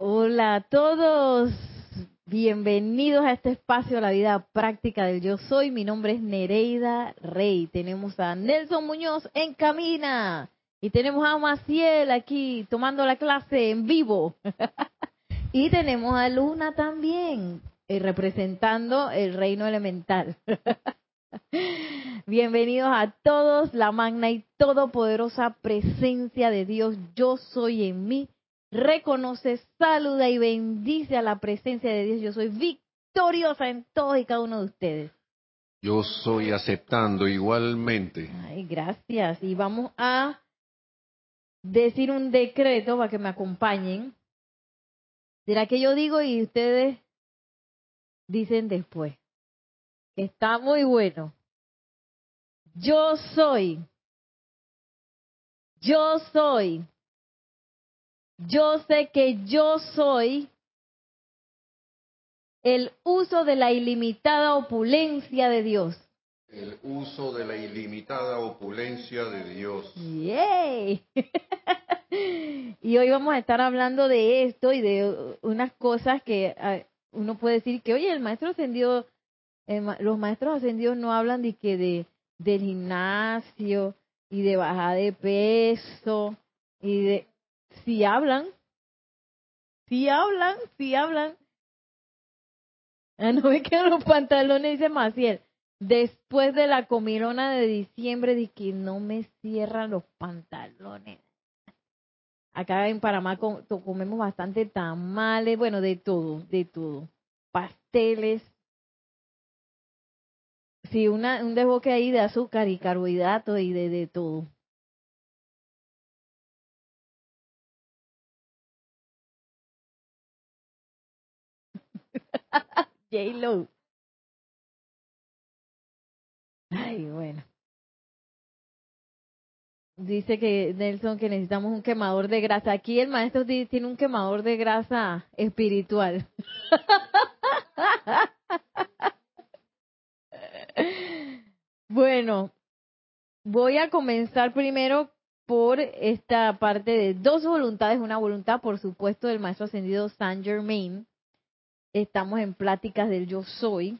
Hola a todos, bienvenidos a este espacio, la vida práctica del yo soy. Mi nombre es Nereida Rey. Tenemos a Nelson Muñoz en Camina y tenemos a Maciel aquí tomando la clase en vivo. y tenemos a Luna también eh, representando el reino elemental. Bienvenidos a todos, la magna y todopoderosa presencia de Dios, yo soy en mí reconoce, saluda y bendice a la presencia de Dios. Yo soy victoriosa en todos y cada uno de ustedes. Yo soy aceptando igualmente. Ay, gracias. Y vamos a decir un decreto para que me acompañen. Será que yo digo y ustedes dicen después. Está muy bueno. Yo soy. Yo soy yo sé que yo soy el uso de la ilimitada opulencia de Dios. El uso de la ilimitada opulencia de Dios. ¡Yay! y hoy vamos a estar hablando de esto y de unas cosas que ah, uno puede decir que, oye, el maestro ascendido, los maestros ascendidos no hablan de que de del gimnasio y de bajar de peso y de si hablan, si hablan, si hablan. Ah, no me quedan los pantalones, dice Maciel. Después de la comilona de diciembre, de que no me cierran los pantalones. Acá en Panamá comemos bastante tamales, bueno, de todo, de todo. Pasteles. Sí, una, un desboque ahí de azúcar y carbohidratos y de, de todo. J-Lo. Ay, bueno. Dice que Nelson que necesitamos un quemador de grasa. Aquí el maestro tiene un quemador de grasa espiritual. bueno, voy a comenzar primero por esta parte de dos voluntades. Una voluntad, por supuesto, del maestro ascendido Saint Germain, estamos en pláticas del yo soy.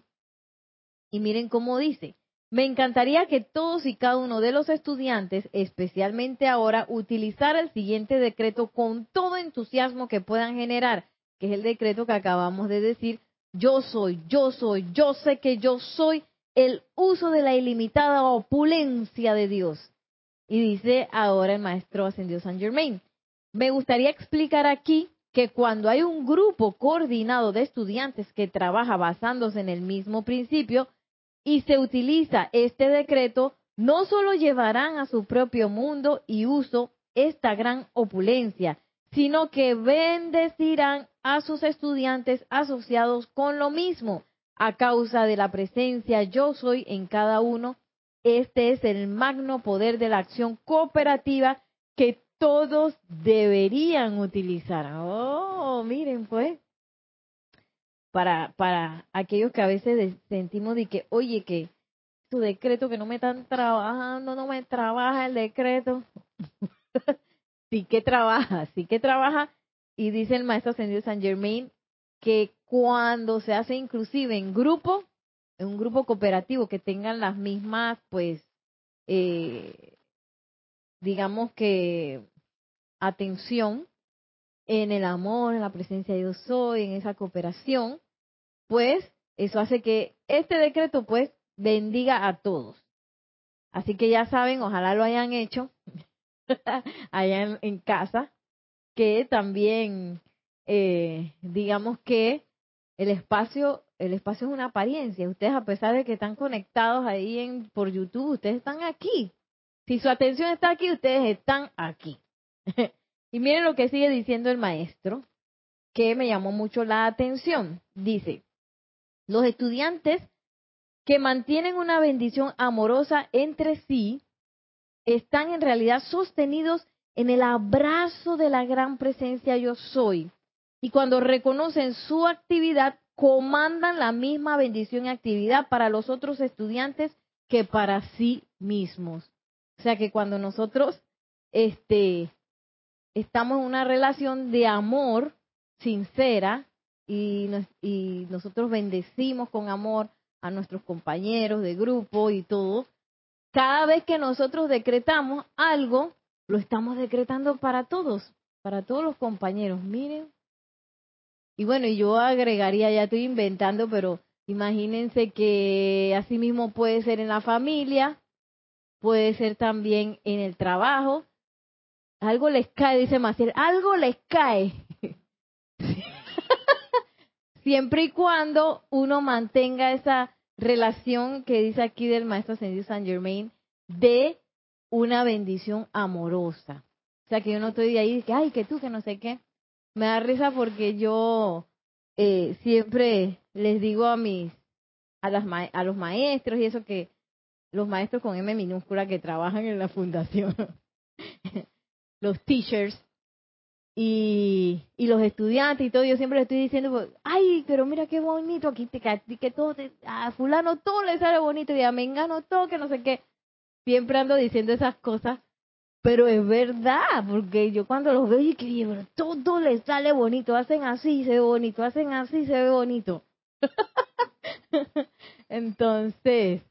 Y miren cómo dice, me encantaría que todos y cada uno de los estudiantes, especialmente ahora, utilizara el siguiente decreto con todo entusiasmo que puedan generar, que es el decreto que acabamos de decir, yo soy, yo soy, yo sé que yo soy el uso de la ilimitada opulencia de Dios. Y dice ahora el maestro ascendió San Germain, me gustaría explicar aquí que cuando hay un grupo coordinado de estudiantes que trabaja basándose en el mismo principio y se utiliza este decreto, no solo llevarán a su propio mundo y uso esta gran opulencia, sino que bendecirán a sus estudiantes asociados con lo mismo a causa de la presencia yo soy en cada uno. Este es el magno poder de la acción cooperativa que todos deberían utilizar. Oh, miren pues. Para, para aquellos que a veces sentimos de que, oye, que tu decreto que no me están trabajando, no me trabaja el decreto. sí que trabaja, sí que trabaja. Y dice el maestro ascendido San Germain que cuando se hace inclusive en grupo, en un grupo cooperativo que tengan las mismas, pues, eh, digamos que atención en el amor, en la presencia de Dios soy, en esa cooperación, pues eso hace que este decreto pues bendiga a todos. Así que ya saben, ojalá lo hayan hecho allá en, casa, que también eh, digamos que el espacio el espacio es una apariencia. Ustedes a pesar de que están conectados ahí en por YouTube, ustedes están aquí. Si su atención está aquí, ustedes están aquí. y miren lo que sigue diciendo el maestro, que me llamó mucho la atención. Dice, los estudiantes que mantienen una bendición amorosa entre sí están en realidad sostenidos en el abrazo de la gran presencia yo soy. Y cuando reconocen su actividad, comandan la misma bendición y actividad para los otros estudiantes que para sí mismos. O sea que cuando nosotros este, estamos en una relación de amor, sincera y, y nosotros bendecimos con amor a nuestros compañeros de grupo y todo, cada vez que nosotros decretamos algo, lo estamos decretando para todos, para todos los compañeros. Miren. Y bueno, yo agregaría, ya estoy inventando, pero imagínense que así mismo puede ser en la familia, puede ser también en el trabajo. Algo les cae, dice Maciel, algo les cae. Siempre y cuando uno mantenga esa relación que dice aquí del maestro ascendido Saint Germain de una bendición amorosa. O sea, que yo no estoy de ahí, que, ay, que tú, que no sé qué. Me da risa porque yo eh, siempre les digo a mis, a, las a los maestros y eso que, los maestros con M minúscula que trabajan en la fundación, los teachers, y, y los estudiantes y todo, yo siempre le estoy diciendo, pues, ay, pero mira qué bonito, aquí te que todo, a fulano todo le sale bonito y a Mengano todo, que no sé qué. Siempre ando diciendo esas cosas, pero es verdad, porque yo cuando los veo y que todo les sale bonito, hacen así, se ve bonito, hacen así, se ve bonito. Entonces,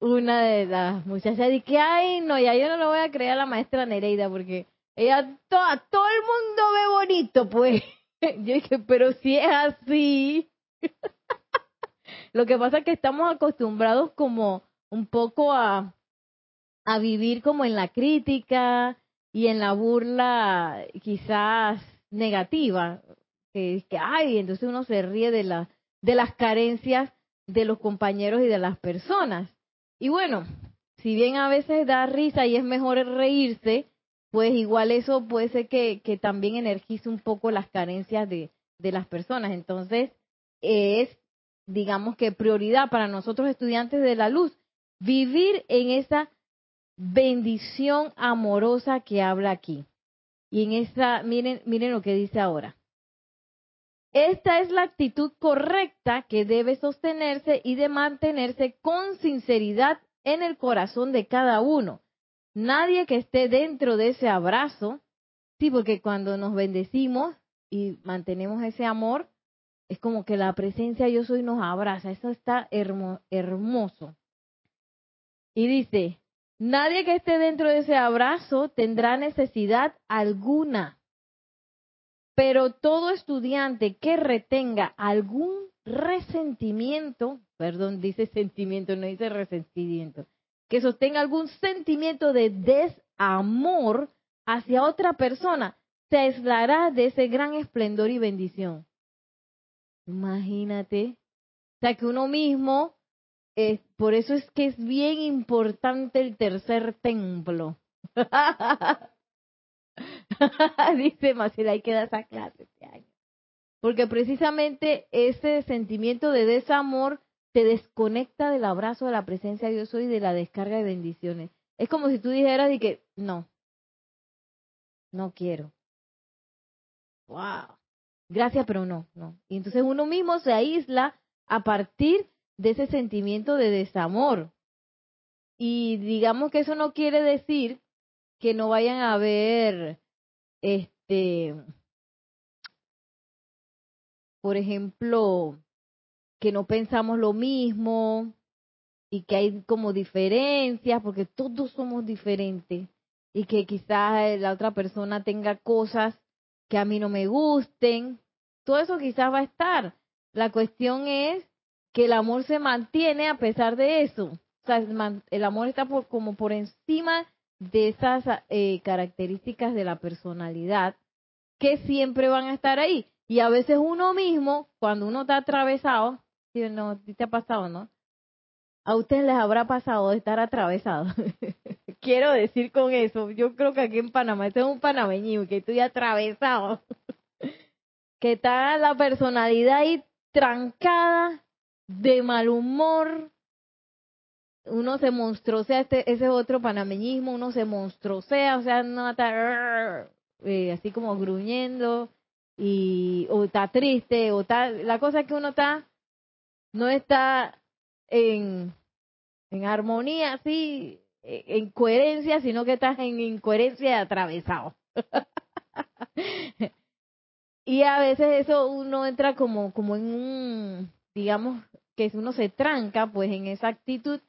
una de las muchachas dice, ay, no, ya yo no lo voy a creer a la maestra Nereida, porque ella, todo el mundo ve bonito, pues. Yo dije, pero si es así. Lo que pasa es que estamos acostumbrados como un poco a, a vivir como en la crítica y en la burla quizás negativa. Que que, ay, entonces uno se ríe de, la, de las carencias de los compañeros y de las personas. Y bueno, si bien a veces da risa y es mejor reírse, pues igual eso puede ser que, también energice un poco las carencias de, de las personas. Entonces, es, digamos que prioridad para nosotros estudiantes de la luz, vivir en esa bendición amorosa que habla aquí. Y en esa, miren, miren lo que dice ahora. Esta es la actitud correcta que debe sostenerse y de mantenerse con sinceridad en el corazón de cada uno nadie que esté dentro de ese abrazo, sí, porque cuando nos bendecimos y mantenemos ese amor, es como que la presencia yo soy nos abraza, eso está hermoso. Y dice, nadie que esté dentro de ese abrazo tendrá necesidad alguna, pero todo estudiante que retenga algún resentimiento, perdón, dice sentimiento, no dice resentimiento, que sostenga algún sentimiento de desamor hacia otra persona, se aislará de ese gran esplendor y bendición. Imagínate. O sea, que uno mismo, es, por eso es que es bien importante el tercer templo. Dice Maciel, que dar esa clase este año. Porque precisamente ese sentimiento de desamor te desconecta del abrazo de la presencia de Dios hoy y de la descarga de bendiciones. Es como si tú dijeras de que no, no quiero. Wow. Gracias, pero no, no. Y entonces uno mismo se aísla a partir de ese sentimiento de desamor. Y digamos que eso no quiere decir que no vayan a haber, este, por ejemplo, que no pensamos lo mismo y que hay como diferencias, porque todos somos diferentes y que quizás la otra persona tenga cosas que a mí no me gusten. Todo eso quizás va a estar. La cuestión es que el amor se mantiene a pesar de eso. El amor está por, como por encima de esas eh, características de la personalidad que siempre van a estar ahí. Y a veces uno mismo, cuando uno está atravesado, Sí, no, te ha pasado, ¿no? A ustedes les habrá pasado de estar atravesado. Quiero decir con eso, yo creo que aquí en Panamá, este es un panameño que estoy atravesado. que está la personalidad ahí trancada, de mal humor. Uno se monstruosea, este, ese es otro panameñismo, uno se monstruosea, o sea, no está eh, así como gruñendo, y o está triste, o está, la cosa es que uno está no está en, en armonía, así, en coherencia, sino que estás en incoherencia atravesado. Y a veces eso uno entra como, como en un, digamos, que uno se tranca pues en esa actitud,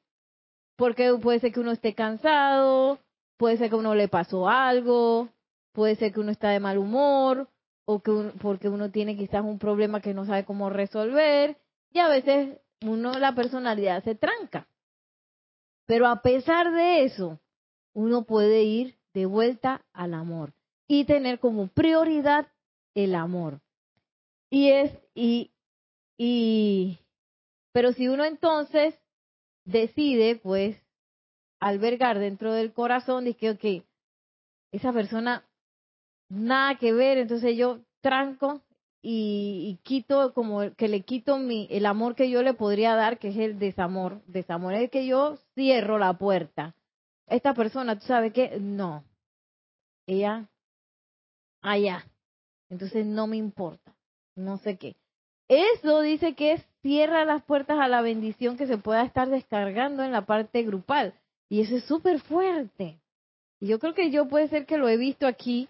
porque puede ser que uno esté cansado, puede ser que uno le pasó algo, puede ser que uno está de mal humor, o que porque uno tiene quizás un problema que no sabe cómo resolver, y a veces uno la personalidad se tranca. Pero a pesar de eso, uno puede ir de vuelta al amor y tener como prioridad el amor. Y es, y, y, pero si uno entonces decide, pues, albergar dentro del corazón, dice, ok, esa persona, nada que ver, entonces yo tranco y, quito como que le quito mi el amor que yo le podría dar que es el desamor desamor es que yo cierro la puerta. Esta persona tú sabes que no. Ella allá. Entonces no me importa. No sé qué eso dice que cierra las puertas a la bendición que se pueda estar descargando en la parte grupal y eso es súper fuerte y yo creo que yo puede ser que lo he visto aquí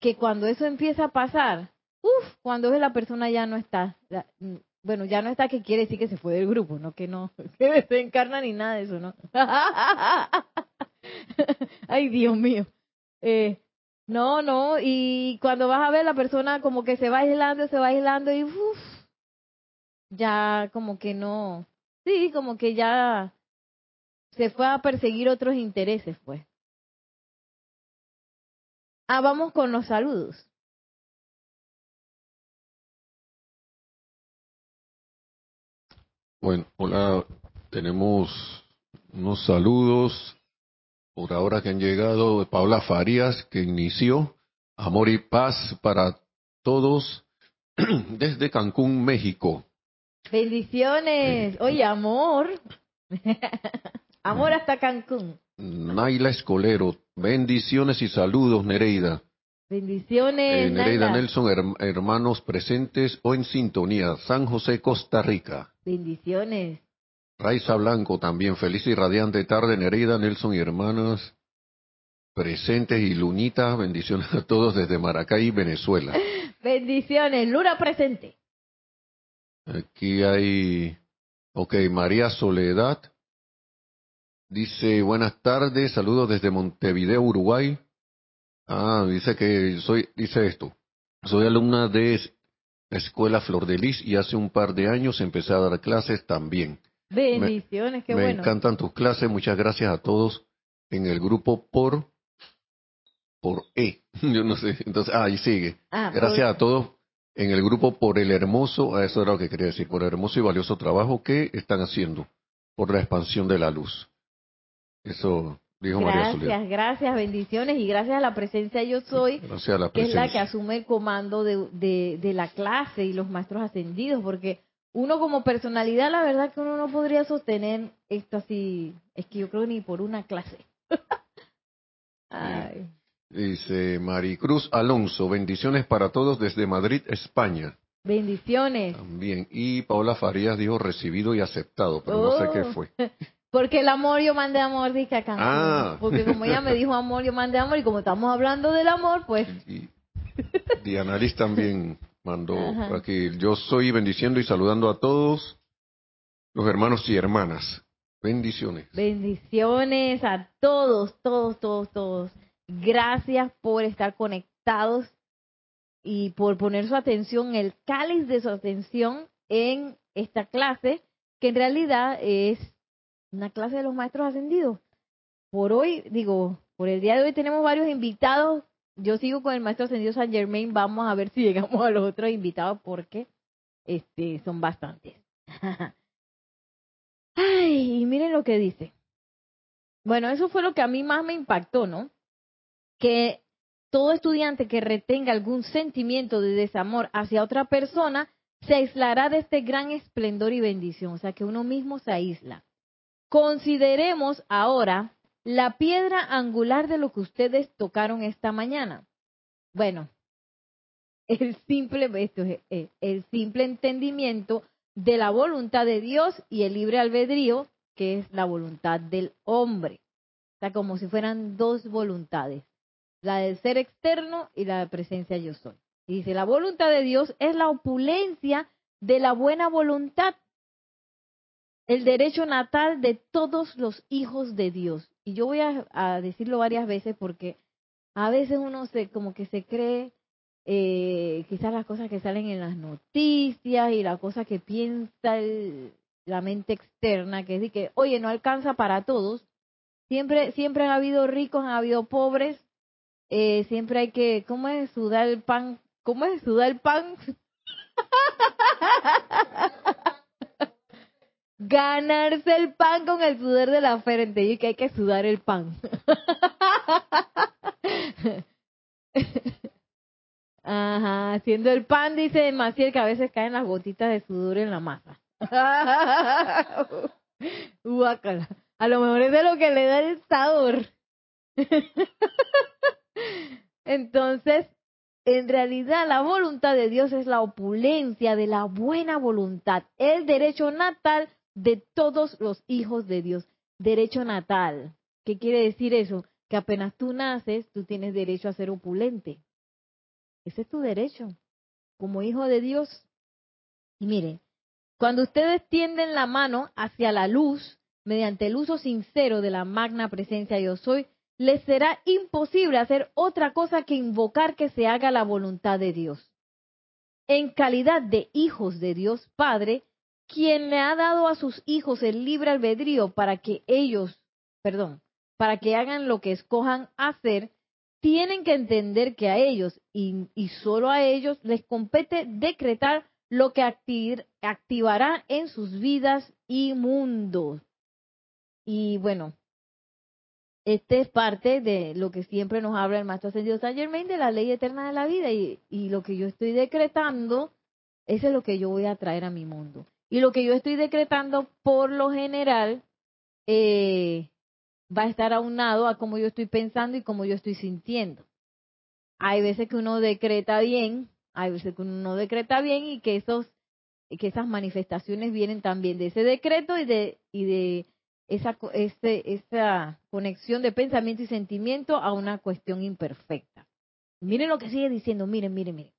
que cuando eso empieza a pasar Uf, cuando es la persona ya no está. Mm, bueno, ya no está, que quiere decir que se fue del grupo, no que no, que se encarna ni nada de eso, ¿no? Ay, Dios mío. Eh, no, no, y cuando vas a ver la persona como que se va aislando, se va aislando y uf, ya como que no, sí, como que ya se fue a perseguir otros intereses, pues. Ah, vamos con los saludos. Bueno, hola, tenemos unos saludos por ahora que han llegado de Paula Farías, que inició Amor y Paz para todos desde Cancún, México. Bendiciones. Oye, amor. amor hasta Cancún. Naila Escolero, bendiciones y saludos, Nereida. Bendiciones. Eh, Nereida Nelson, hermanos presentes o en sintonía, San José, Costa Rica. Bendiciones. Raiza Blanco también, feliz y radiante tarde, Nereida, Nelson y hermanas presentes y Lunita, bendiciones a todos desde Maracay, Venezuela. Bendiciones, Luna presente. Aquí hay, ok, María Soledad, dice buenas tardes, saludos desde Montevideo, Uruguay. Ah, dice que soy, dice esto, soy alumna de Escuela Flor de Lis y hace un par de años empecé a dar clases también. Bendiciones, qué bueno. Me encantan tus clases, muchas gracias a todos en el grupo por por E. Yo no sé, entonces, ah, ahí sigue. Ah, gracias a todos en el grupo por el hermoso, eso era lo que quería decir, por el hermoso y valioso trabajo que están haciendo por la expansión de la luz. Eso gracias, Gracias, bendiciones y gracias a la presencia yo soy, que es la que asume el comando de, de, la clase y los maestros ascendidos, porque uno como personalidad, la verdad que uno no podría sostener esto así, es que yo creo ni por una clase. Dice Maricruz Alonso, bendiciones para todos desde Madrid, España. Bendiciones. También. Y Paola Farías dijo recibido y aceptado, pero no sé qué oh. fue. Porque el amor yo mandé amor, dije a Ah. Porque como ella me dijo amor, yo mandé amor. Y como estamos hablando del amor, pues. Y Diana Liz también mandó aquí. Yo soy bendiciendo y saludando a todos los hermanos y hermanas. Bendiciones. Bendiciones a todos, todos, todos, todos. Gracias por estar conectados y por poner su atención, el cáliz de su atención en esta clase, que en realidad es una clase de los maestros ascendidos. Por hoy, digo, por el día de hoy tenemos varios invitados. Yo sigo con el maestro ascendido San Germain. Vamos a ver si llegamos a los otros invitados porque este son bastantes. Ay, y miren lo que dice. Bueno, eso fue lo que a mí más me impactó, ¿no? Que todo estudiante que retenga algún sentimiento de desamor hacia otra persona se aislará de este gran esplendor y bendición. O sea, que uno mismo se aísla. Consideremos ahora la piedra angular de lo que ustedes tocaron esta mañana. Bueno, el simple, esto el simple entendimiento de la voluntad de Dios y el libre albedrío, que es la voluntad del hombre. O sea, como si fueran dos voluntades, la del ser externo y la de presencia yo soy. Y dice, la voluntad de Dios es la opulencia de la buena voluntad, el derecho natal de todos los hijos de Dios. Y yo voy a, decirlo varias veces porque a veces uno se como que se cree eh, quizás las cosas que salen en las noticias y la cosa que piensa la mente externa, que es de que, oye, no alcanza para todos. Siempre, siempre ha habido ricos, ha habido pobres. Eh, siempre hay que, ¿cómo es sudar el pan? ¿Cómo es sudar el pan? Ganarse el pan con el sudor de la frente y que hay que sudar el pan. Ajá, haciendo el pan, dice Maciel, que a veces caen las gotitas de sudor en la masa. A lo mejor es de lo que le da el sabor. Entonces, en realidad la voluntad de Dios es la opulencia de la buena voluntad, el derecho natal de todos los hijos de Dios. Derecho natal. ¿Qué quiere decir eso? Que apenas tú naces, tú tienes derecho a ser opulente. Ese es tu derecho, como hijo de Dios. Y miren, cuando ustedes tienden la mano hacia la luz, mediante el uso sincero de la magna presencia yo soy, les será imposible hacer otra cosa que invocar que se haga la voluntad de Dios. En calidad de hijos de Dios Padre, quien le ha dado a sus hijos el libre albedrío para que ellos, perdón, para que hagan lo que escojan hacer, tienen que entender que a ellos y, y solo a ellos les compete decretar lo que activará en sus vidas y mundos. Y bueno, este es parte de lo que siempre nos habla el Maestro Ascendido San Germain de la ley eterna de la vida y, lo que yo estoy decretando, eso es lo que yo voy a traer a mi mundo. Y lo que yo estoy decretando, por lo general, eh, va a estar aunado a cómo yo estoy pensando y cómo yo estoy sintiendo. Hay veces que uno decreta bien, hay veces que uno no decreta bien y que esos que esas manifestaciones vienen también de ese decreto y de y de este, esa conexión de pensamiento y sentimiento a una cuestión imperfecta. Miren lo que sigue diciendo, miren, miren, miren.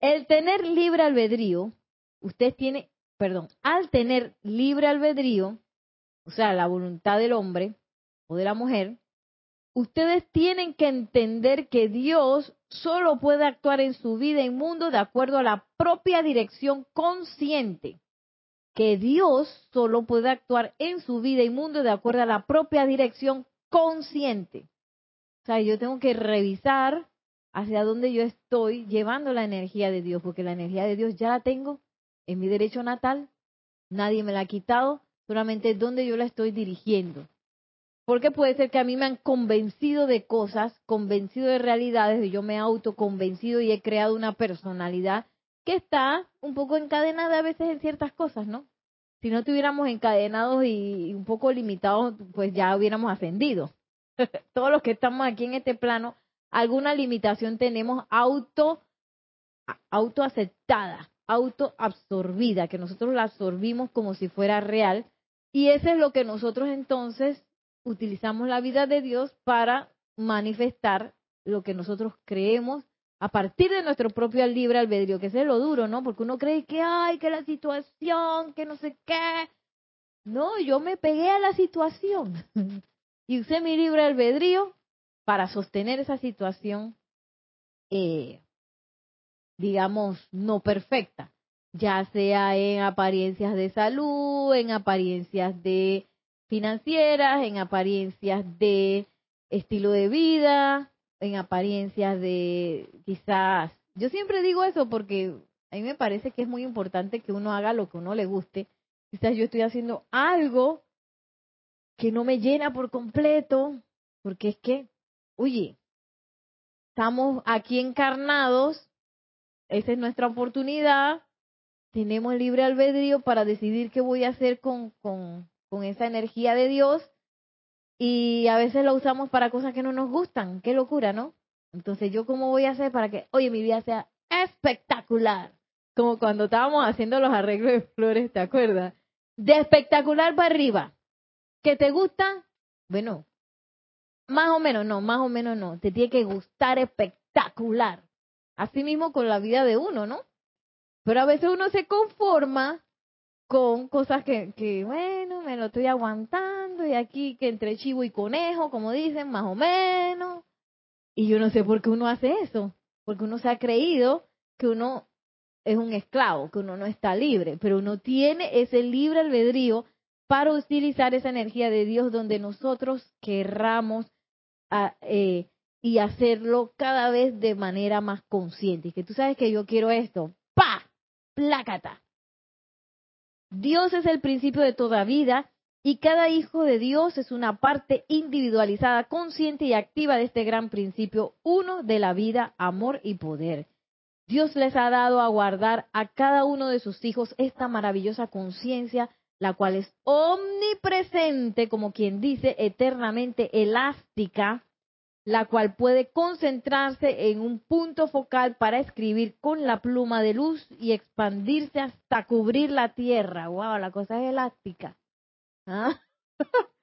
El tener libre albedrío, usted tiene, perdón, al tener libre albedrío, o sea, la voluntad del hombre o de la mujer, ustedes tienen que entender que Dios solo puede actuar en su vida y mundo de acuerdo a la propia dirección consciente que Dios solo puede actuar en su vida y mundo de acuerdo a la propia dirección consciente. O sea, yo tengo que revisar hacia dónde yo estoy llevando la energía de Dios, porque la energía de Dios ya la tengo en mi derecho natal, nadie me la ha quitado, solamente dónde yo la estoy dirigiendo. Porque puede ser que a mí me han convencido de cosas, convencido de realidades, y yo me he autoconvencido y he creado una personalidad que está un poco encadenada a veces en ciertas cosas, ¿no? Si no estuviéramos encadenados y un poco limitados, pues ya hubiéramos ascendido. Todos los que estamos aquí en este plano, alguna limitación tenemos auto autoaceptada, autoabsorbida, que nosotros la absorbimos como si fuera real. Y eso es lo que nosotros entonces utilizamos la vida de Dios para manifestar lo que nosotros creemos a partir de nuestro propio libre albedrío, que es lo duro, ¿no? Porque uno cree que, ay, que la situación, que no sé qué. No, yo me pegué a la situación y usé mi libre albedrío para sostener esa situación, eh, digamos, no perfecta, ya sea en apariencias de salud, en apariencias de financieras, en apariencias de estilo de vida, en apariencias de quizás, yo siempre digo eso porque a mí me parece que es muy importante que uno haga lo que uno le guste. Quizás yo estoy haciendo algo que no me llena por completo, porque es que, oye, estamos aquí encarnados, esa es nuestra oportunidad, tenemos libre albedrío para decidir qué voy a hacer con, con, con esa energía de Dios y a veces lo usamos para cosas que no nos gustan. Qué locura, ¿no? Entonces, ¿yo cómo voy a hacer para que, oye, mi vida sea espectacular? Como cuando estábamos haciendo los arreglos de flores, ¿te acuerdas? De espectacular para arriba. ¿Que te gusta? Bueno, más o menos no, más o menos no. Te tiene que gustar espectacular. Así mismo con la vida de uno, ¿no? Pero a veces uno se conforma con cosas que, que, bueno, me lo estoy aguantando y aquí que entre chivo y conejo, como dicen, más o menos. Y yo no sé por qué uno hace eso, porque uno se ha creído que uno es un esclavo, que uno no está libre, pero uno tiene ese libre albedrío para utilizar esa energía de Dios donde nosotros querramos a, eh, y hacerlo cada vez de manera más consciente. Y que tú sabes que yo quiero esto. ¡Pa! Plácata. Dios es el principio de toda vida y cada hijo de Dios es una parte individualizada, consciente y activa de este gran principio, uno de la vida, amor y poder. Dios les ha dado a guardar a cada uno de sus hijos esta maravillosa conciencia, la cual es omnipresente, como quien dice, eternamente elástica, la cual puede concentrarse en un punto focal para escribir con la pluma de luz y expandirse hasta cubrir la tierra. ¡Wow! La cosa es elástica. ¿Ah?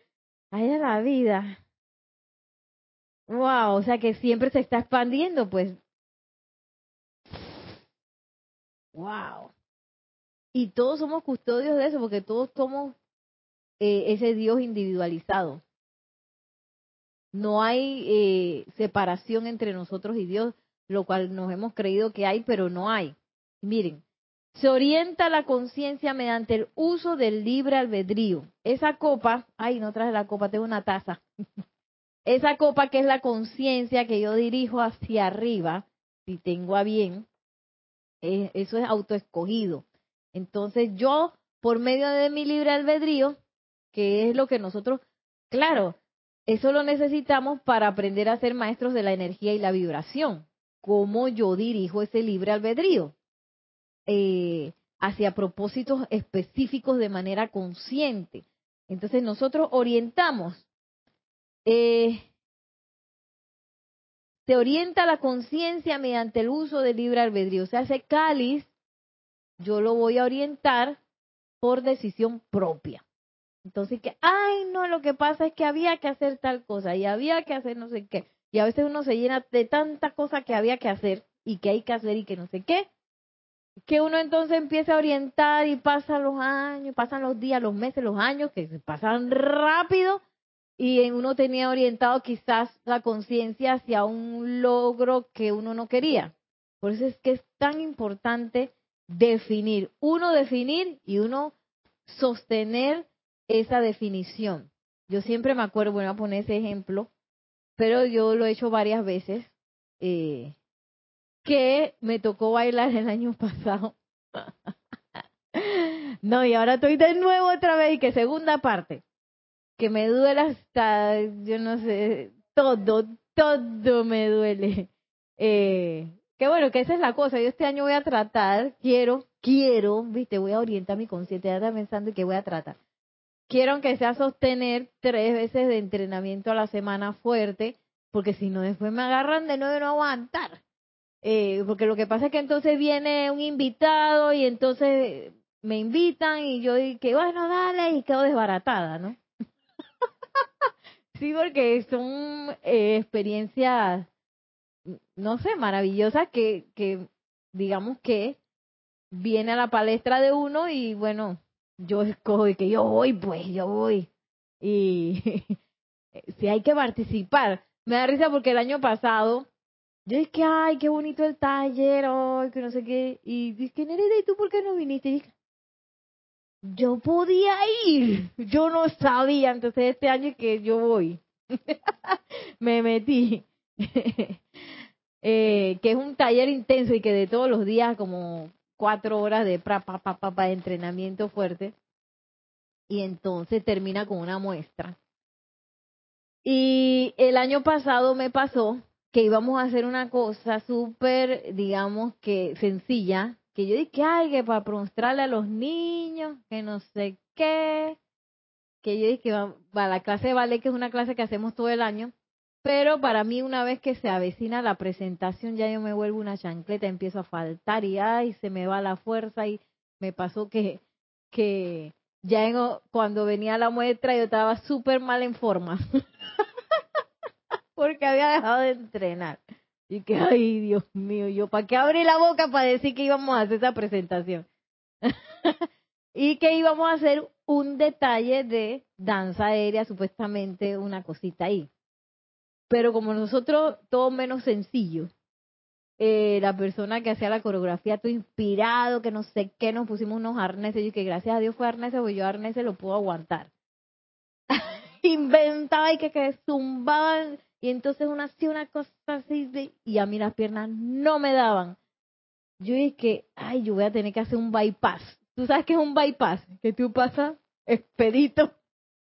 Es la vida. ¡Wow! O sea que siempre se está expandiendo, pues. ¡Wow! Y todos somos custodios de eso, porque todos somos eh, ese Dios individualizado. No hay eh, separación entre nosotros y Dios, lo cual nos hemos creído que hay, pero no hay. Miren, se orienta la conciencia mediante el uso del libre albedrío. Esa copa, ay, no traje la copa, tengo una taza. Esa copa que es la conciencia que yo dirijo hacia arriba, si tengo a bien, eh, eso es autoescogido. Entonces yo, por medio de mi libre albedrío, que es lo que nosotros, claro, eso lo necesitamos para aprender a ser maestros de la energía y la vibración. ¿Cómo yo dirijo ese libre albedrío? Eh, hacia propósitos específicos de manera consciente. Entonces nosotros orientamos. Eh, se orienta la conciencia mediante el uso del libre albedrío. O sea, ese cáliz yo lo voy a orientar por decisión propia. Entonces, que, ay, no, lo que pasa es que había que hacer tal cosa y había que hacer no sé qué. Y a veces uno se llena de tanta cosa que había que hacer y que hay que hacer y que no sé qué, que uno entonces empieza a orientar y pasan los años, pasan los días, los meses, los años, que se pasan rápido y uno tenía orientado quizás la conciencia hacia un logro que uno no quería. Por eso es que es tan importante definir, uno definir y uno sostener esa definición. Yo siempre me acuerdo, bueno, a poner ese ejemplo, pero yo lo he hecho varias veces, eh, que me tocó bailar el año pasado. no, y ahora estoy de nuevo otra vez y que segunda parte, que me duele hasta, yo no sé, todo, todo me duele. Eh, que bueno, que esa es la cosa, yo este año voy a tratar, quiero, quiero, viste, voy a orientar mi conciencia, ya pensando que voy a tratar quiero que sea sostener tres veces de entrenamiento a la semana fuerte, porque si no después me agarran de nuevo no aguantar. Eh, porque lo que pasa es que entonces viene un invitado y entonces me invitan y yo digo que bueno, dale y quedo desbaratada, ¿no? sí, porque son eh, experiencias, no sé, maravillosas que, que digamos que viene a la palestra de uno y bueno, yo escojo y que yo voy, pues yo voy. Y si hay que participar, me da risa porque el año pasado yo dije, ay, qué bonito el taller, hoy, que no sé qué. Y dije, Nereida, ¿y tú por qué no viniste? Y dije, yo podía ir, yo no sabía, entonces este año que yo voy. me metí. eh, que es un taller intenso y que de todos los días como cuatro horas de pra, pa, pa, pa, entrenamiento fuerte. Y entonces termina con una muestra. Y el año pasado me pasó que íbamos a hacer una cosa súper, digamos que sencilla, que yo dije, ay, que para mostrarle a los niños, que no sé qué, que yo dije, va la clase de ballet, que es una clase que hacemos todo el año, pero para mí una vez que se avecina la presentación ya yo me vuelvo una chancleta, empiezo a faltar y ay, se me va la fuerza y me pasó que, que ya cuando venía la muestra yo estaba súper mal en forma porque había dejado de entrenar. Y que, ay, Dios mío, yo, ¿para qué abrí la boca para decir que íbamos a hacer esa presentación? y que íbamos a hacer un detalle de danza aérea, supuestamente una cosita ahí. Pero como nosotros, todo menos sencillo, eh, la persona que hacía la coreografía, todo inspirado, que no sé qué, nos pusimos unos arneses, y que gracias a Dios fue arneses, porque yo arneses lo puedo aguantar. Inventaba y que, que zumbaban, y entonces una hacía una cosa así, y a mí las piernas no me daban. Yo dije, ay, yo voy a tener que hacer un bypass. ¿Tú sabes qué es un bypass? Que tú pasas expedito,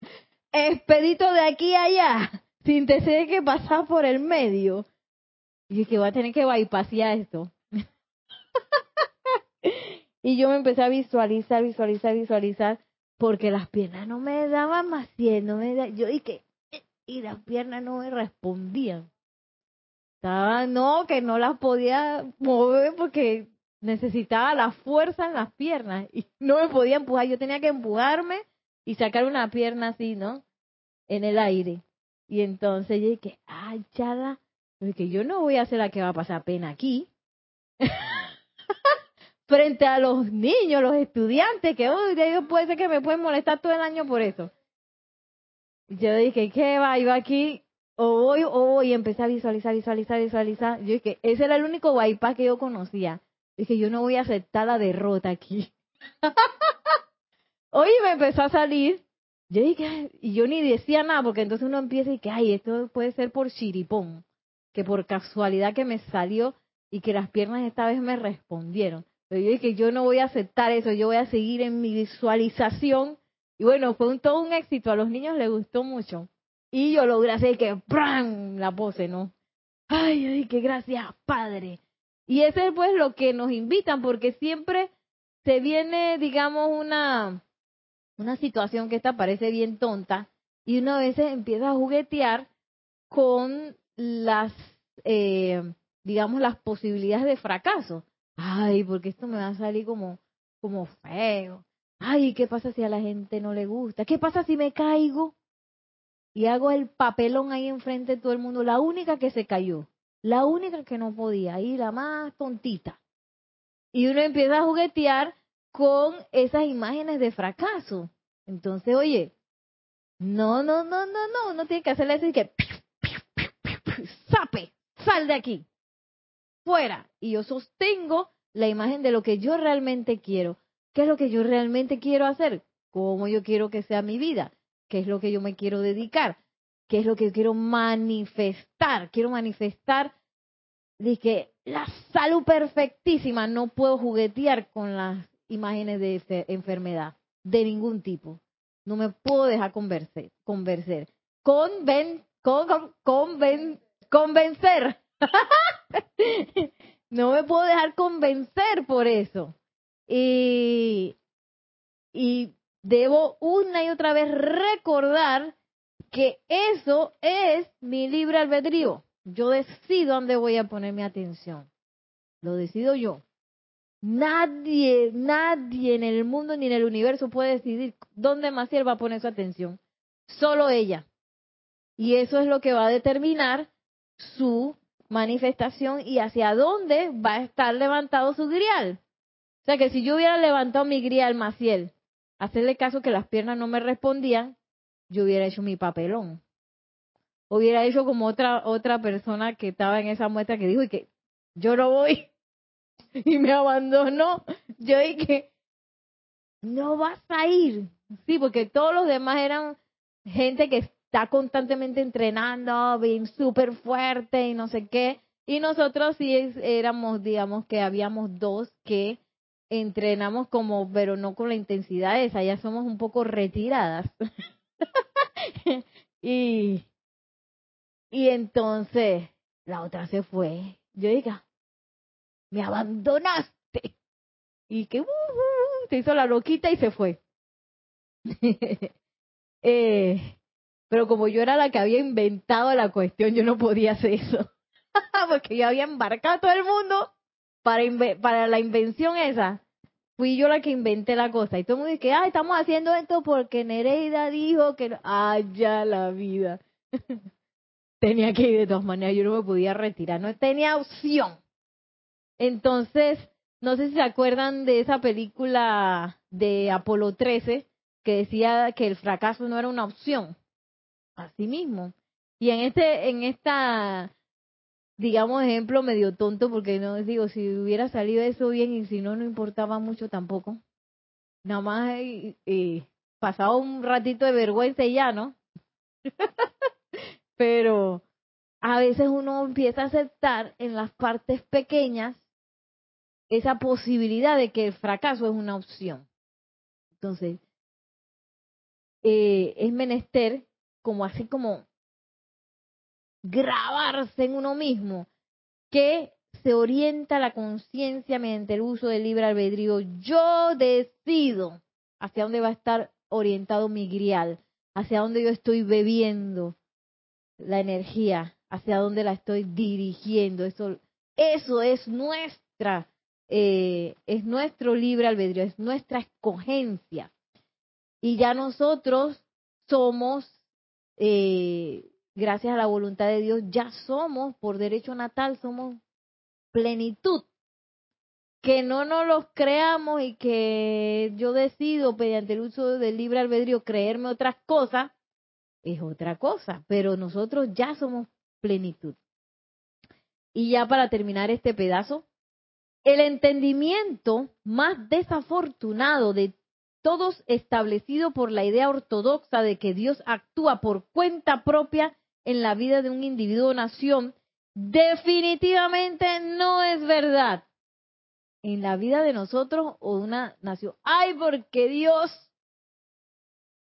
expedito de aquí a allá, sin tener que pasar por el medio. Y que voy a tener que bypassear esto. y yo me empecé a visualizar, visualizar, visualizar, porque las piernas no me daban más no me da, yo dije, y las piernas no me respondían. Estaba, no, que no las podía mover porque necesitaba la fuerza en las piernas y no me podía empujar. Yo tenía que empujarme y sacar una pierna así, ¿no? En el aire. Y entonces yo dije, ay, chala, que yo no voy a ser la que va a pasar pena aquí. Frente a los niños, los estudiantes, que oh, puede ser que me pueden molestar todo el año por eso. Yo dije, ¿qué va? Yo aquí, o voy, o voy, y empecé a visualizar, visualizar, visualizar. Yo dije, ese era el único bypass que yo conocía. Dije, yo no voy a aceptar la derrota aquí. Oye, me empezó a salir. Yo dije, y yo ni decía nada, porque entonces uno empieza y que, ay, esto puede ser por chiripón, que por casualidad que me salió y que las piernas esta vez me respondieron. Pero yo dije, yo no voy a aceptar eso, yo voy a seguir en mi visualización. Y bueno, fue un, todo un éxito, a los niños les gustó mucho. Y yo logré hacer que, ¡pram! la pose, ¿no? Ay, ay, qué gracias, Padre. Y ese es pues lo que nos invitan, porque siempre se viene, digamos, una, una situación que esta parece bien tonta, y uno a veces empieza a juguetear con las, eh, digamos, las posibilidades de fracaso. Ay, porque esto me va a salir como, como feo. Ay, ¿qué pasa si a la gente no le gusta? ¿Qué pasa si me caigo? Y hago el papelón ahí enfrente de todo el mundo, la única que se cayó. La única que no podía, y la más tontita. Y uno empieza a juguetear con esas imágenes de fracaso. Entonces, oye, no, no, no, no, no, uno tiene que hacerle y que, sape, sal de aquí, fuera. Y yo sostengo la imagen de lo que yo realmente quiero. ¿Qué es lo que yo realmente quiero hacer? ¿Cómo yo quiero que sea mi vida? ¿Qué es lo que yo me quiero dedicar? ¿Qué es lo que quiero manifestar? Quiero manifestar dije, la salud perfectísima, no puedo juguetear con las imágenes de enfermedad de ningún tipo. No me puedo dejar convencer. convencer. Conven, con, conven, convencer. no me puedo dejar convencer por eso. Y, y debo una y otra vez recordar que eso es mi libre albedrío. Yo decido dónde voy a poner mi atención. Lo decido yo. Nadie, nadie en el mundo ni en el universo puede decidir dónde Maciel va a poner su atención. Solo ella. Y eso es lo que va a determinar su manifestación y hacia dónde va a estar levantado su grial. O sea que si yo hubiera levantado mi grial Maciel, hacerle caso que las piernas no me respondían, yo hubiera hecho mi papelón. Hubiera hecho como otra otra persona que estaba en esa muestra que dijo y que yo no voy y me abandonó. Yo dije, no vas a ir. Sí, porque todos los demás eran gente que está constantemente entrenando, bien súper fuerte y no sé qué. Y nosotros sí éramos, digamos que habíamos dos que entrenamos como, pero no con la intensidad esa, ya somos un poco retiradas. y, y entonces la otra se fue. Yo dije, me abandonaste. Y que uh, uh, uh, se hizo la loquita y se fue. eh, pero como yo era la que había inventado la cuestión, yo no podía hacer eso. Porque yo había embarcado a todo el mundo para, para la invención esa fui yo la que inventé la cosa. Y todo el mundo dice, ah, estamos haciendo esto porque Nereida dijo que... ¡Ay, ya la vida! tenía que ir de todas maneras, yo no me podía retirar, no tenía opción. Entonces, no sé si se acuerdan de esa película de Apolo 13 que decía que el fracaso no era una opción. Así mismo. Y en este, en esta, digamos, ejemplo medio tonto, porque no digo, si hubiera salido eso bien y si no, no importaba mucho tampoco. Nada más eh, eh pasado un ratito de vergüenza y ya, ¿no? Pero a veces uno empieza a aceptar en las partes pequeñas esa posibilidad de que el fracaso es una opción. Entonces, eh, es menester como así como grabarse en uno mismo que se orienta la conciencia mediante el uso del libre albedrío. Yo decido hacia dónde va a estar orientado mi grial, hacia dónde yo estoy bebiendo la energía, hacia dónde la estoy dirigiendo. Eso, eso es nuestra, eh, es nuestro libre albedrío, es nuestra escogencia. Y ya nosotros somos, eh, gracias a la voluntad de Dios, ya somos, por derecho natal, somos plenitud. Que no nos los creamos y que yo decido, mediante el uso del libre albedrío, creerme otras cosas, es otra cosa. Pero nosotros ya somos plenitud. Y ya para terminar este pedazo, el entendimiento más desafortunado de todos establecido por la idea ortodoxa de que Dios actúa por cuenta propia en la vida de un individuo o nación, definitivamente no es verdad. En la vida de nosotros o una nación. Ay, porque Dios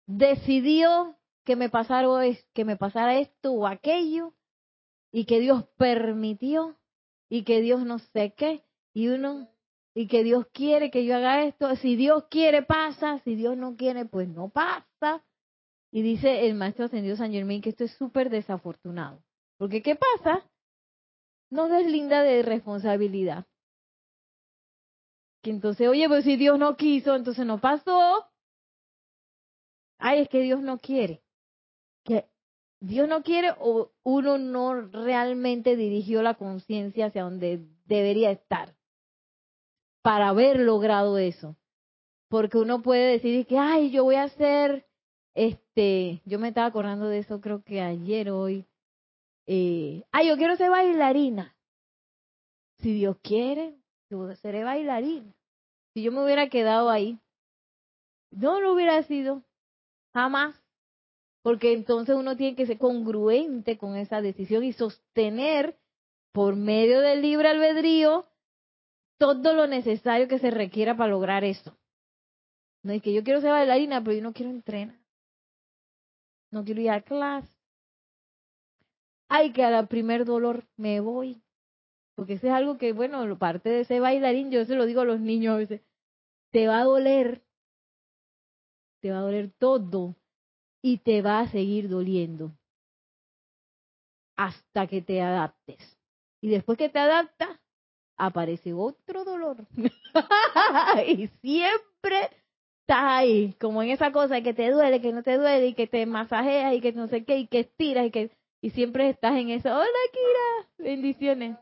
decidió que me pasara, que me pasara esto o aquello, y que Dios permitió, y que Dios no sé qué, y uno y que Dios quiere que yo haga esto. Si Dios quiere, pasa. Si Dios no quiere, pues no pasa. Y dice el maestro ascendido San Germain que esto es súper desafortunado. Porque ¿qué pasa? No deslinda de responsabilidad. Que entonces, oye, pues si Dios no quiso, entonces no pasó. Ay, es que Dios no quiere. Que Dios no quiere o uno no realmente dirigió la conciencia hacia donde debería estar para haber logrado eso. Porque uno puede decir que, ay, yo voy a hacer, este, yo me estaba acordando de eso creo que ayer, hoy. Eh, ay, yo quiero ser bailarina. Si Dios quiere, yo seré bailarina. Si yo me hubiera quedado ahí, no lo hubiera sido, jamás. Porque entonces uno tiene que ser congruente con esa decisión y sostener por medio del libre albedrío todo lo necesario que se requiera para lograr eso. No es que yo quiero ser bailarina, pero yo no quiero entrenar. No quiero ir a clase. Ay, que al primer dolor me voy. Porque eso es algo que, bueno, parte de ese bailarín, yo se lo digo a los niños a veces, te va a doler. Te va a doler todo. Y te va a seguir doliendo. Hasta que te adaptes. Y después que te adaptas, aparece otro dolor. y siempre estás ahí, como en esa cosa que te duele, que no te duele, y que te masajeas, y que no sé qué, y que estiras, y que y siempre estás en eso. Hola, Kira, bendiciones.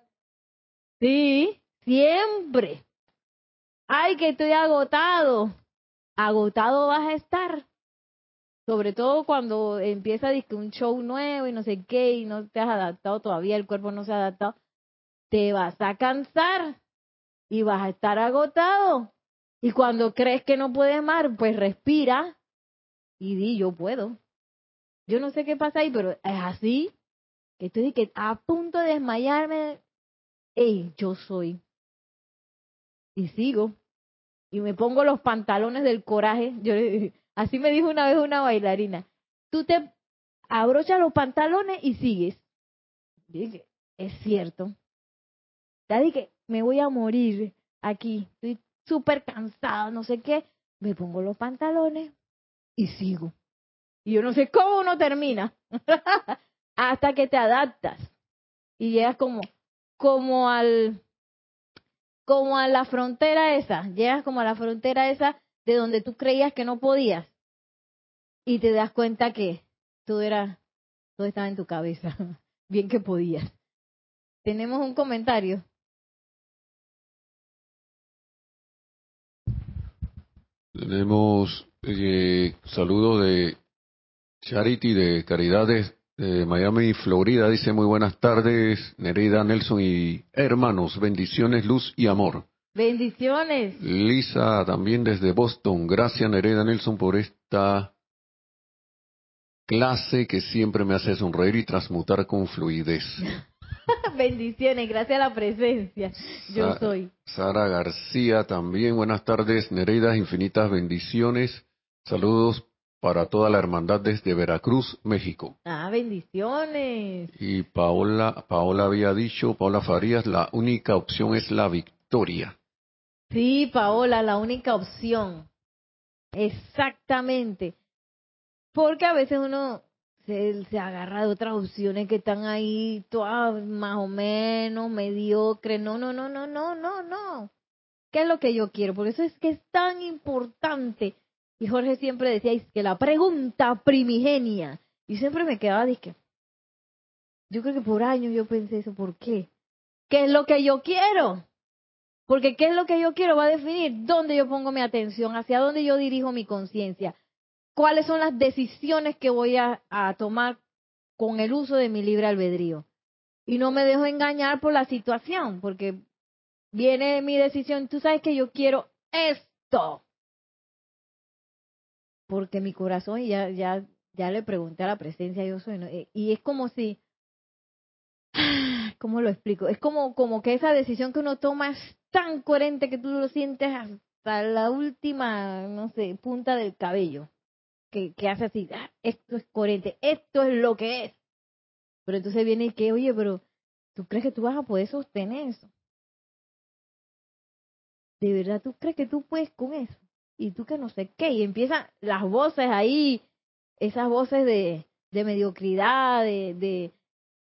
Sí, siempre. Ay, que estoy agotado. Agotado vas a estar. Sobre todo cuando empieza un show nuevo y no sé qué, y no te has adaptado todavía, el cuerpo no se ha adaptado te vas a cansar y vas a estar agotado. Y cuando crees que no puedes más, pues respira y di, yo puedo. Yo no sé qué pasa ahí, pero es así, que estoy que a punto de desmayarme, hey, yo soy. Y sigo. Y me pongo los pantalones del coraje. Yo, así me dijo una vez una bailarina. Tú te abrochas los pantalones y sigues. Dije, es cierto. Daddy, que me voy a morir aquí, estoy súper cansado, no sé qué, me pongo los pantalones y sigo. Y yo no sé cómo uno termina, hasta que te adaptas y llegas como, como al, como a la frontera esa, llegas como a la frontera esa de donde tú creías que no podías y te das cuenta que todo era, todo estaba en tu cabeza. bien que podías. Tenemos un comentario. Tenemos eh, saludos de Charity de Caridades de Miami, Florida. Dice muy buenas tardes, Nereida, Nelson y hermanos. Bendiciones, luz y amor. Bendiciones. Lisa también desde Boston. Gracias, Nereida Nelson, por esta clase que siempre me hace sonreír y transmutar con fluidez. Bendiciones, gracias a la presencia. Yo soy. Sara García también, buenas tardes, Nereida, infinitas bendiciones. Saludos para toda la hermandad desde Veracruz, México. Ah, bendiciones. Y Paola, Paola había dicho, Paola Farías, la única opción es la victoria. Sí, Paola, la única opción. Exactamente. Porque a veces uno se, se, agarra de otras opciones que están ahí todas más o menos mediocres. No, no, no, no, no, no, no. ¿Qué es lo que yo quiero? Por eso es que es tan importante. Y Jorge siempre decía que la pregunta primigenia. Y siempre me quedaba, dije, yo creo que por años yo pensé eso, ¿por qué? ¿Qué es lo que yo quiero? Porque qué es lo que yo quiero va a definir dónde yo pongo mi atención, hacia dónde yo dirijo mi conciencia cuáles son las decisiones que voy a, tomar con el uso de mi libre albedrío. Y no me dejo engañar por la situación, porque viene mi decisión, tú sabes que yo quiero esto. Porque mi corazón, ya, ya, ya le pregunté a la presencia, yo soy, y es como si, ¿cómo lo explico? Es como, como que esa decisión que uno toma es tan coherente que tú lo sientes hasta la última, no sé, punta del cabello que, hace así, ah, esto es coherente, esto es lo que es. Pero entonces viene que, oye, pero ¿tú crees que tú vas a poder sostener eso? ¿De verdad tú crees que tú puedes con eso? Y tú que no sé qué. Y empiezan las voces ahí, esas voces de, de mediocridad, de, de,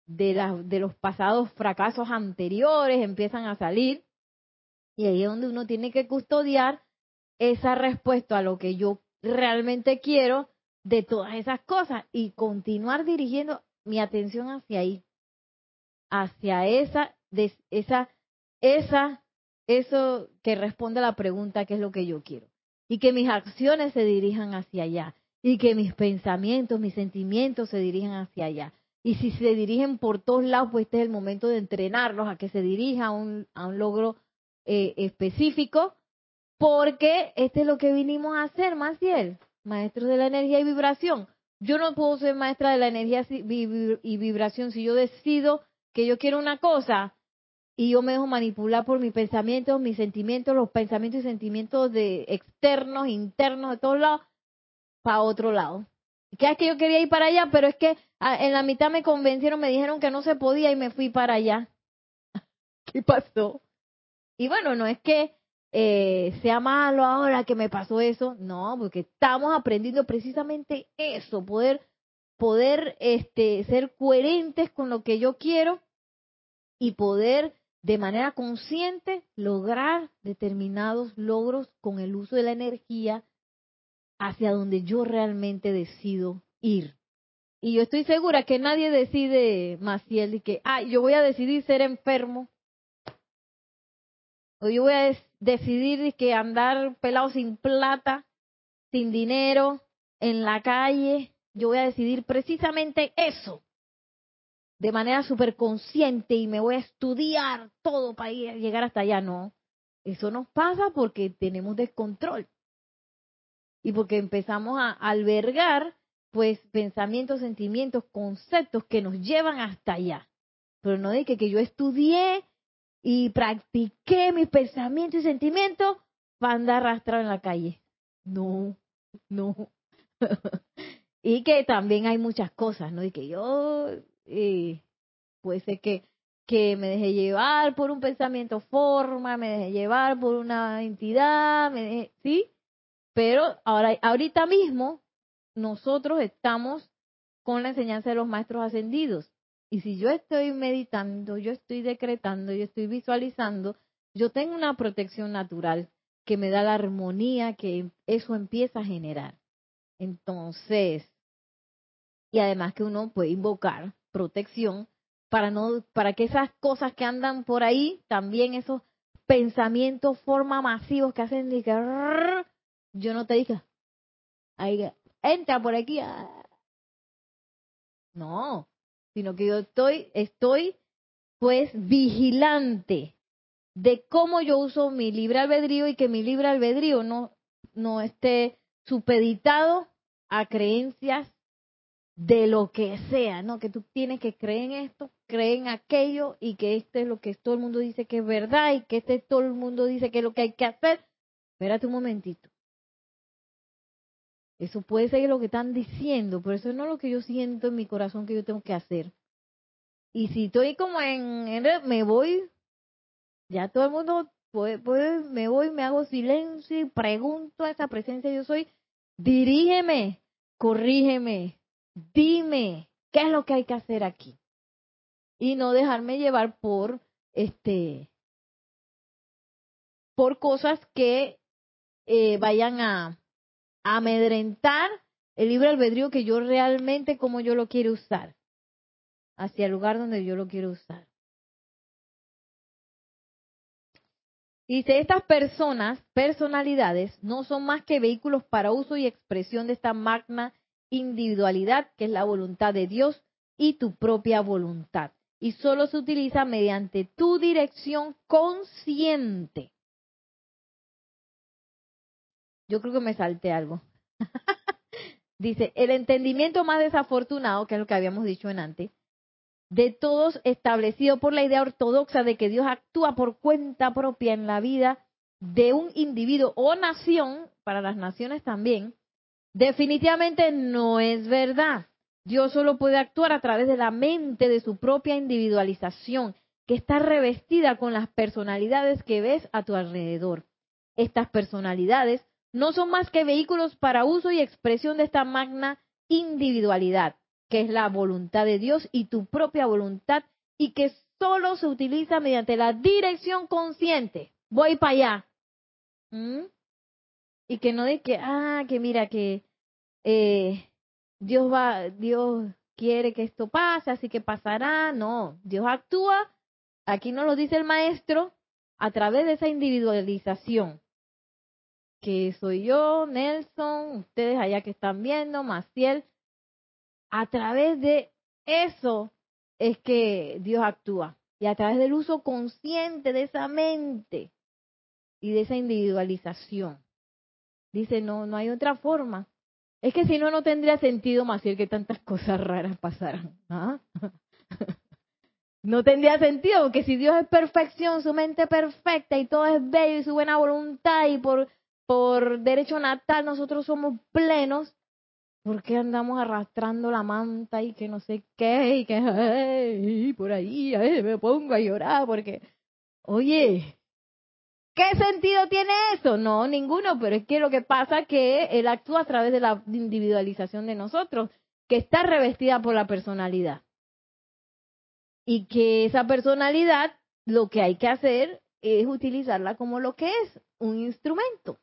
de, de los pasados fracasos anteriores, empiezan a salir. Y ahí es donde uno tiene que custodiar esa respuesta a lo que yo realmente quiero de todas esas cosas y continuar dirigiendo mi atención hacia ahí, hacia esa, esa, esa, eso que responde a la pregunta qué es lo que yo quiero y que mis acciones se dirijan hacia allá y que mis pensamientos, mis sentimientos se dirijan hacia allá. Y si se dirigen por todos lados, pues este es el momento de entrenarlos a que se dirija a un, a un logro eh, específico porque este es lo que vinimos a hacer, Maciel, maestros de la energía y vibración. Yo no puedo ser maestra de la energía y vibración si yo decido que yo quiero una cosa y yo me dejo manipular por mis pensamientos, mis sentimientos, los pensamientos y sentimientos de externos, internos, de todos lados, para otro lado. Que es que yo quería ir para allá, pero es que ah, en la mitad me convencieron, me dijeron que no se podía y me fui para allá. ¿Qué pasó? Y bueno, no es que eh, sea malo ahora que me pasó eso. No, porque estamos aprendiendo precisamente eso, poder, poder este, ser coherentes con lo que yo quiero y poder de manera consciente lograr determinados logros con el uso de la energía hacia donde yo realmente decido ir. Y yo estoy segura que nadie decide, Maciel, y que, ah, yo voy a decidir ser enfermo o yo voy a decidir que andar pelado sin plata, sin dinero, en la calle, yo voy a decidir precisamente eso, de manera súper consciente y me voy a estudiar todo para llegar hasta allá. No, eso nos pasa porque tenemos descontrol y porque empezamos a albergar pues pensamientos, sentimientos, conceptos que nos llevan hasta allá. Pero no de que, que yo estudié y practiqué mis pensamientos y sentimientos para andar arrastrado en la calle. No, no. y que también hay muchas cosas, ¿no? Y que yo, eh, puede ser que, que me dejé llevar por un pensamiento forma, me dejé llevar por una entidad, me ¿sí? Pero ahora, ahorita mismo nosotros estamos con la enseñanza de los maestros ascendidos. Y si yo estoy meditando, yo estoy decretando, yo estoy visualizando, yo tengo una protección natural que me da la armonía que eso empieza a generar. Entonces, y además que uno puede invocar protección para no, para que esas cosas que andan por ahí, también esos pensamientos, forma masivos que hacen de que yo no te diga, entra por aquí. Ah. No, sino que yo estoy, estoy pues vigilante de cómo yo uso mi libre albedrío y que mi libre albedrío no, no esté supeditado a creencias de lo que sea, ¿no? Que tú tienes que creer en esto, creer en aquello y que este es lo que todo el mundo dice que es verdad y que este todo el mundo dice que es lo que hay que hacer. Espérate un momentito. Eso puede ser lo que están diciendo, pero eso no es lo que yo siento en mi corazón que yo tengo que hacer. Y si estoy como en, me voy, ya todo el mundo puede, puede, me voy, me hago silencio y pregunto a esa presencia yo soy, dirígeme, corrígeme, dime qué es lo que hay que hacer aquí. Y no dejarme llevar por este por cosas que eh, vayan a, amedrentar el libre albedrío que yo realmente como yo lo quiero usar hacia el lugar donde yo lo quiero usar. Dice, estas personas, personalidades, no son más que vehículos para uso y expresión de esta magna individualidad que es la voluntad de Dios y tu propia voluntad. Y solo se utiliza mediante tu dirección consciente. Yo creo que me salté algo. Dice, el entendimiento más desafortunado, que es lo que habíamos dicho en antes, de todos establecido por la idea ortodoxa de que Dios actúa por cuenta propia en la vida de un individuo o nación, para las naciones también, definitivamente no es verdad. Dios solo puede actuar a través de la mente de su propia individualización, que está revestida con las personalidades que ves a tu alrededor. Estas personalidades no son más que vehículos para uso y expresión de esta magna individualidad que es la voluntad de Dios y tu propia voluntad, y que solo se utiliza mediante la dirección consciente. Voy para allá. ¿Mm? Y que no de que, ah, que mira, que eh, Dios va, Dios quiere que esto pase, así que pasará. No, Dios actúa, aquí nos lo dice el maestro, a través de esa individualización. Que soy yo, Nelson, ustedes allá que están viendo, Maciel, a través de eso es que Dios actúa. Y a través del uso consciente de esa mente y de esa individualización. Dice, no, no hay otra forma. Es que si no, no tendría sentido decir que tantas cosas raras pasaran. ¿ah? no tendría sentido, porque si Dios es perfección, su mente perfecta y todo es bello y su buena voluntad y por, por derecho natal nosotros somos plenos, ¿Por qué andamos arrastrando la manta y que no sé qué y que por ahí me pongo a llorar porque, oye, ¿qué sentido tiene eso? No, ninguno, pero es que lo que pasa es que él actúa a través de la individualización de nosotros, que está revestida por la personalidad. Y que esa personalidad lo que hay que hacer es utilizarla como lo que es, un instrumento.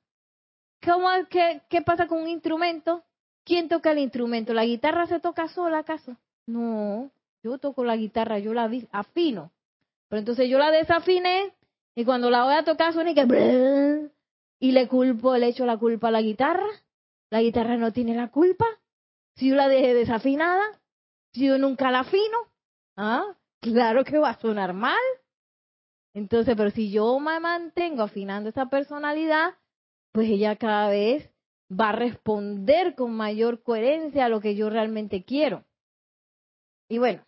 ¿Cómo, qué, ¿Qué pasa con un instrumento? ¿Quién toca el instrumento? ¿La guitarra se toca sola acaso? No, yo toco la guitarra, yo la afino. Pero entonces yo la desafiné y cuando la voy a tocar suena y que... Y le culpo, le echo la culpa a la guitarra. La guitarra no tiene la culpa. Si yo la dejé desafinada, si yo nunca la afino, ¿ah? claro que va a sonar mal. Entonces, pero si yo me mantengo afinando esa personalidad, pues ella cada vez va a responder con mayor coherencia a lo que yo realmente quiero. Y bueno,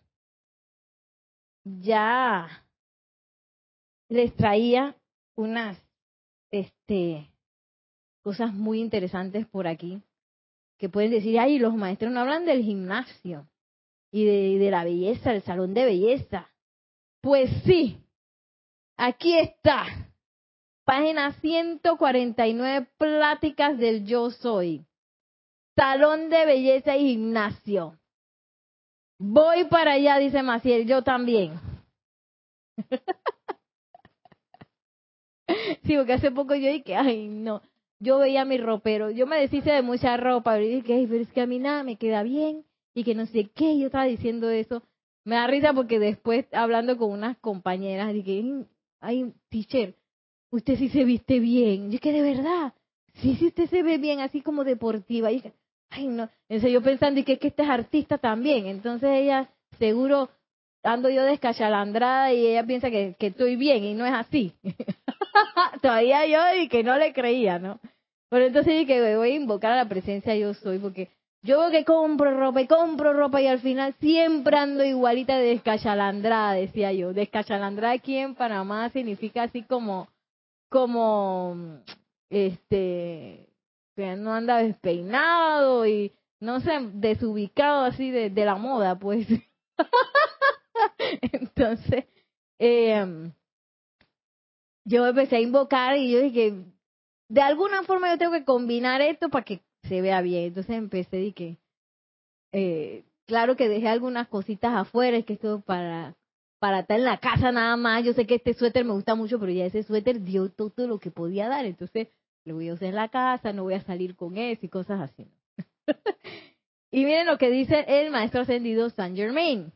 ya les traía unas este, cosas muy interesantes por aquí que pueden decir, ay, los maestros no hablan del gimnasio y de, de la belleza, del salón de belleza. Pues sí, aquí está Página 149, pláticas del yo soy. Salón de belleza y gimnasio. Voy para allá, dice Maciel, yo también. sí, porque hace poco yo dije, ay, no, yo veía mi ropero, yo me deshice de mucha ropa, pero dije, ay, pero es que a mí nada me queda bien y que no sé qué, yo estaba diciendo eso. me da risa porque después hablando con unas compañeras dije, ay, teacher, usted sí se viste bien. Yo que de verdad, sí, sí usted se ve bien, así como deportiva. Y ay no, entonces yo pensando y que, que este es artista también. Entonces ella seguro ando yo descachalandrada y ella piensa que, que estoy bien y no es así. Todavía yo y que no le creía, ¿no? Pero entonces dije, voy a invocar a la presencia yo soy porque yo veo que compro ropa y compro ropa y al final siempre ando igualita de descachalandrada, decía yo. Descachalandrada aquí en Panamá significa así como, como, este, que no anda despeinado y, no sé, desubicado así de, de la moda, pues. Entonces, eh, yo empecé a invocar y yo dije, de alguna forma yo tengo que combinar esto para que se vea bien. Entonces empecé y que, eh, claro que dejé algunas cositas afuera, es que esto para para estar en la casa nada más. Yo sé que este suéter me gusta mucho, pero ya ese suéter dio todo lo que podía dar. Entonces lo voy a usar en la casa, no voy a salir con eso y cosas así. y miren lo que dice el maestro ascendido Saint Germain.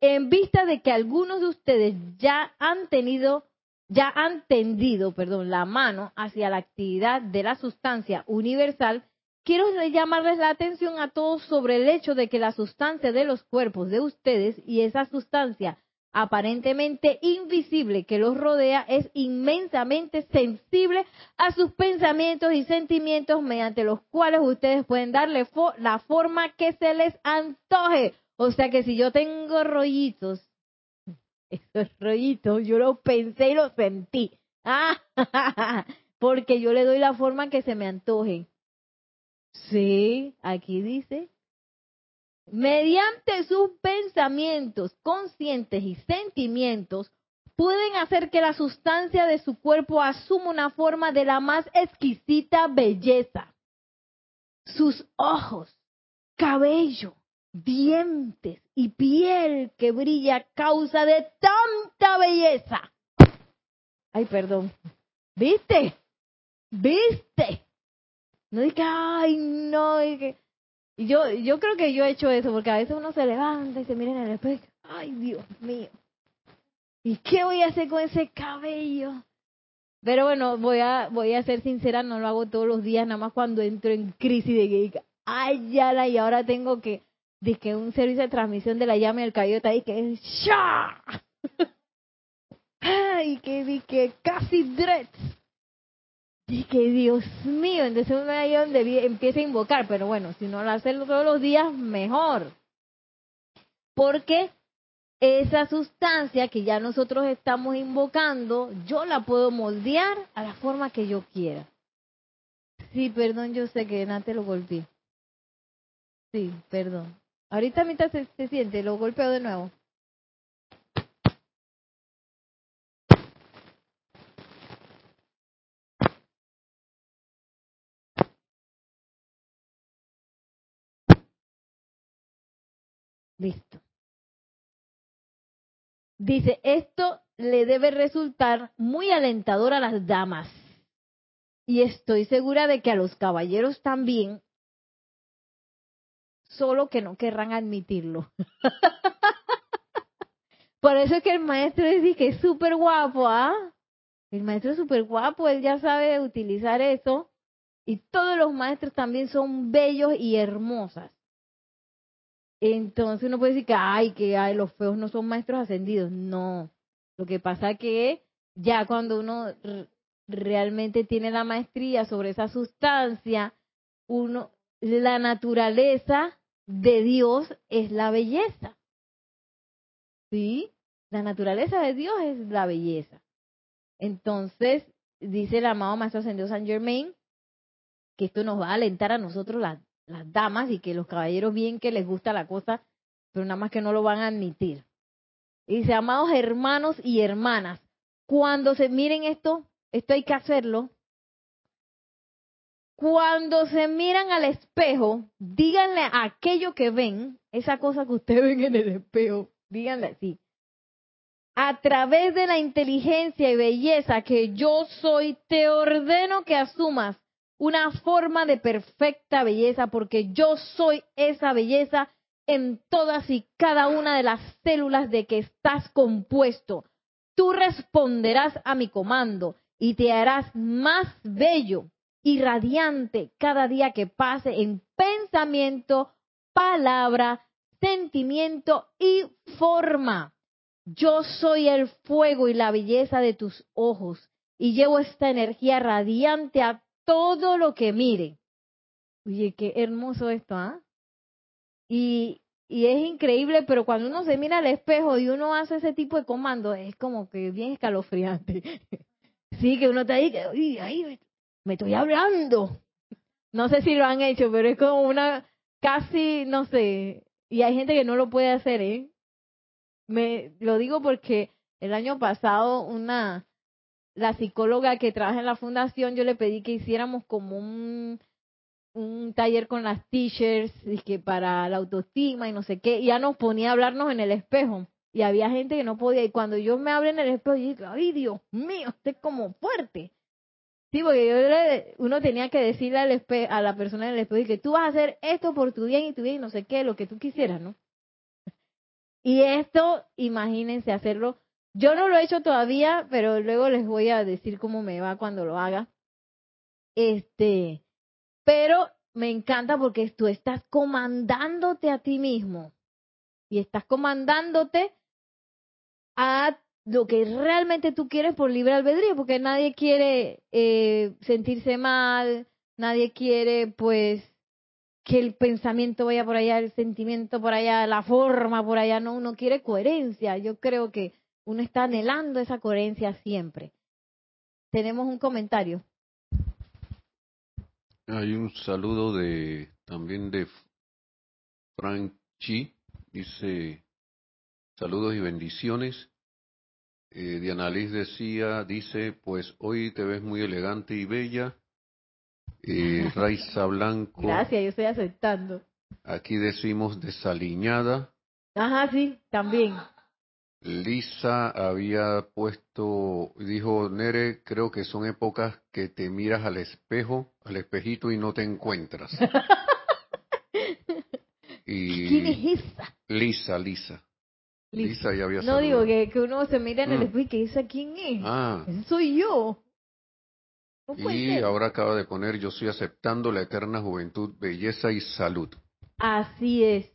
En vista de que algunos de ustedes ya han tenido ya han tendido, perdón, la mano hacia la actividad de la sustancia universal, quiero llamarles la atención a todos sobre el hecho de que la sustancia de los cuerpos de ustedes y esa sustancia aparentemente invisible que los rodea es inmensamente sensible a sus pensamientos y sentimientos mediante los cuales ustedes pueden darle la forma que se les antoje. O sea que si yo tengo rollitos esos rollitos, yo lo pensé y lo sentí. Ah, porque yo le doy la forma que se me antoje. Sí, aquí dice, mediante sus pensamientos conscientes y sentimientos, pueden hacer que la sustancia de su cuerpo asuma una forma de la más exquisita belleza. Sus ojos, cabello, dientes y piel que brilla a causa de tanta belleza. Ay, perdón. ¿Viste? ¿Viste? No dije, ay, no. Yo, yo creo que yo he hecho eso, porque a veces uno se levanta y se mira en el espejo. Ay, Dios mío. ¿Y qué voy a hacer con ese cabello? Pero bueno, voy a, voy a ser sincera, no lo hago todos los días, nada más cuando entro en crisis de que, ay, ya la, y ahora tengo que de que un servicio de transmisión de la llama del cabello está ahí que ¡Sha! Ay, que di que casi dreads. Y que Dios mío, entonces uno ahí donde empieza a invocar, pero bueno, si no lo hacen todos los días, mejor. Porque esa sustancia que ya nosotros estamos invocando, yo la puedo moldear a la forma que yo quiera. Sí, perdón, yo sé que Nate lo golpeé. Sí, perdón. Ahorita mitad se, se siente, lo golpeo de nuevo. Listo. Dice, esto le debe resultar muy alentador a las damas. Y estoy segura de que a los caballeros también, solo que no querrán admitirlo. Por eso es que el maestro dice que es súper guapo, ¿ah? El maestro es súper guapo, él ya sabe utilizar eso. Y todos los maestros también son bellos y hermosas. Entonces uno puede decir que, ay, que ay, los feos no son maestros ascendidos. No. Lo que pasa que ya cuando uno realmente tiene la maestría sobre esa sustancia, uno, la naturaleza de Dios es la belleza. ¿Sí? La naturaleza de Dios es la belleza. Entonces, dice el amado Maestro Ascendido San Germain, que esto nos va a alentar a nosotros las, las damas y que los caballeros bien que les gusta la cosa, pero nada más que no lo van a admitir. dice, amados hermanos y hermanas, cuando se miren esto, esto hay que hacerlo, cuando se miran al espejo, díganle a aquello que ven, esa cosa que ustedes ven en el espejo, díganle así. A través de la inteligencia y belleza que yo soy, te ordeno que asumas una forma de perfecta belleza, porque yo soy esa belleza en todas y cada una de las células de que estás compuesto. Tú responderás a mi comando y te harás más bello y radiante cada día que pase en pensamiento, palabra, sentimiento y forma. Yo soy el fuego y la belleza de tus ojos y llevo esta energía radiante a todo lo que mire. Oye, qué hermoso esto, ¿ah? Y, y es increíble, pero cuando uno se mira al espejo y uno hace ese tipo de comando, es como que bien escalofriante. sí, que uno está ahí, que, uy, ahí me estoy hablando. No sé si lo han hecho, pero es como una casi, no sé, y hay gente que no lo puede hacer, ¿eh? Me lo digo porque el año pasado una la psicóloga que trabaja en la fundación, yo le pedí que hiciéramos como un, un taller con las teachers que para la autoestima y no sé qué, y ya nos ponía a hablarnos en el espejo. Y había gente que no podía, y cuando yo me hablé en el espejo, yo dije, ay Dios mío, usted es como fuerte. Sí, porque yo uno tenía que decirle al espejo, a la persona en el espejo que tú vas a hacer esto por tu bien y tu bien y no sé qué, lo que tú quisieras, ¿no? Y esto, imagínense hacerlo yo no lo he hecho todavía, pero luego les voy a decir cómo me va cuando lo haga. Este, pero me encanta porque tú estás comandándote a ti mismo y estás comandándote a lo que realmente tú quieres por libre albedrío, porque nadie quiere eh, sentirse mal, nadie quiere pues que el pensamiento vaya por allá, el sentimiento por allá, la forma por allá, no, uno quiere coherencia. Yo creo que uno está anhelando esa coherencia siempre. Tenemos un comentario. Hay un saludo de también de Frank Chi. Dice saludos y bendiciones. Eh, Diana Liz decía, dice, pues hoy te ves muy elegante y bella. Eh, Raiza Blanco. Gracias, yo estoy aceptando. Aquí decimos desaliñada. Ajá, sí, también. Lisa había puesto, dijo Nere, creo que son épocas que te miras al espejo, al espejito y no te encuentras. y ¿Quién es Lisa? Lisa, Lisa. Lisa ya había No digo que, que, uno se mira en el mm. espejo y que dice quién es. Ah. soy yo. y ahora acaba de poner, yo estoy aceptando la eterna juventud, belleza y salud. Así es.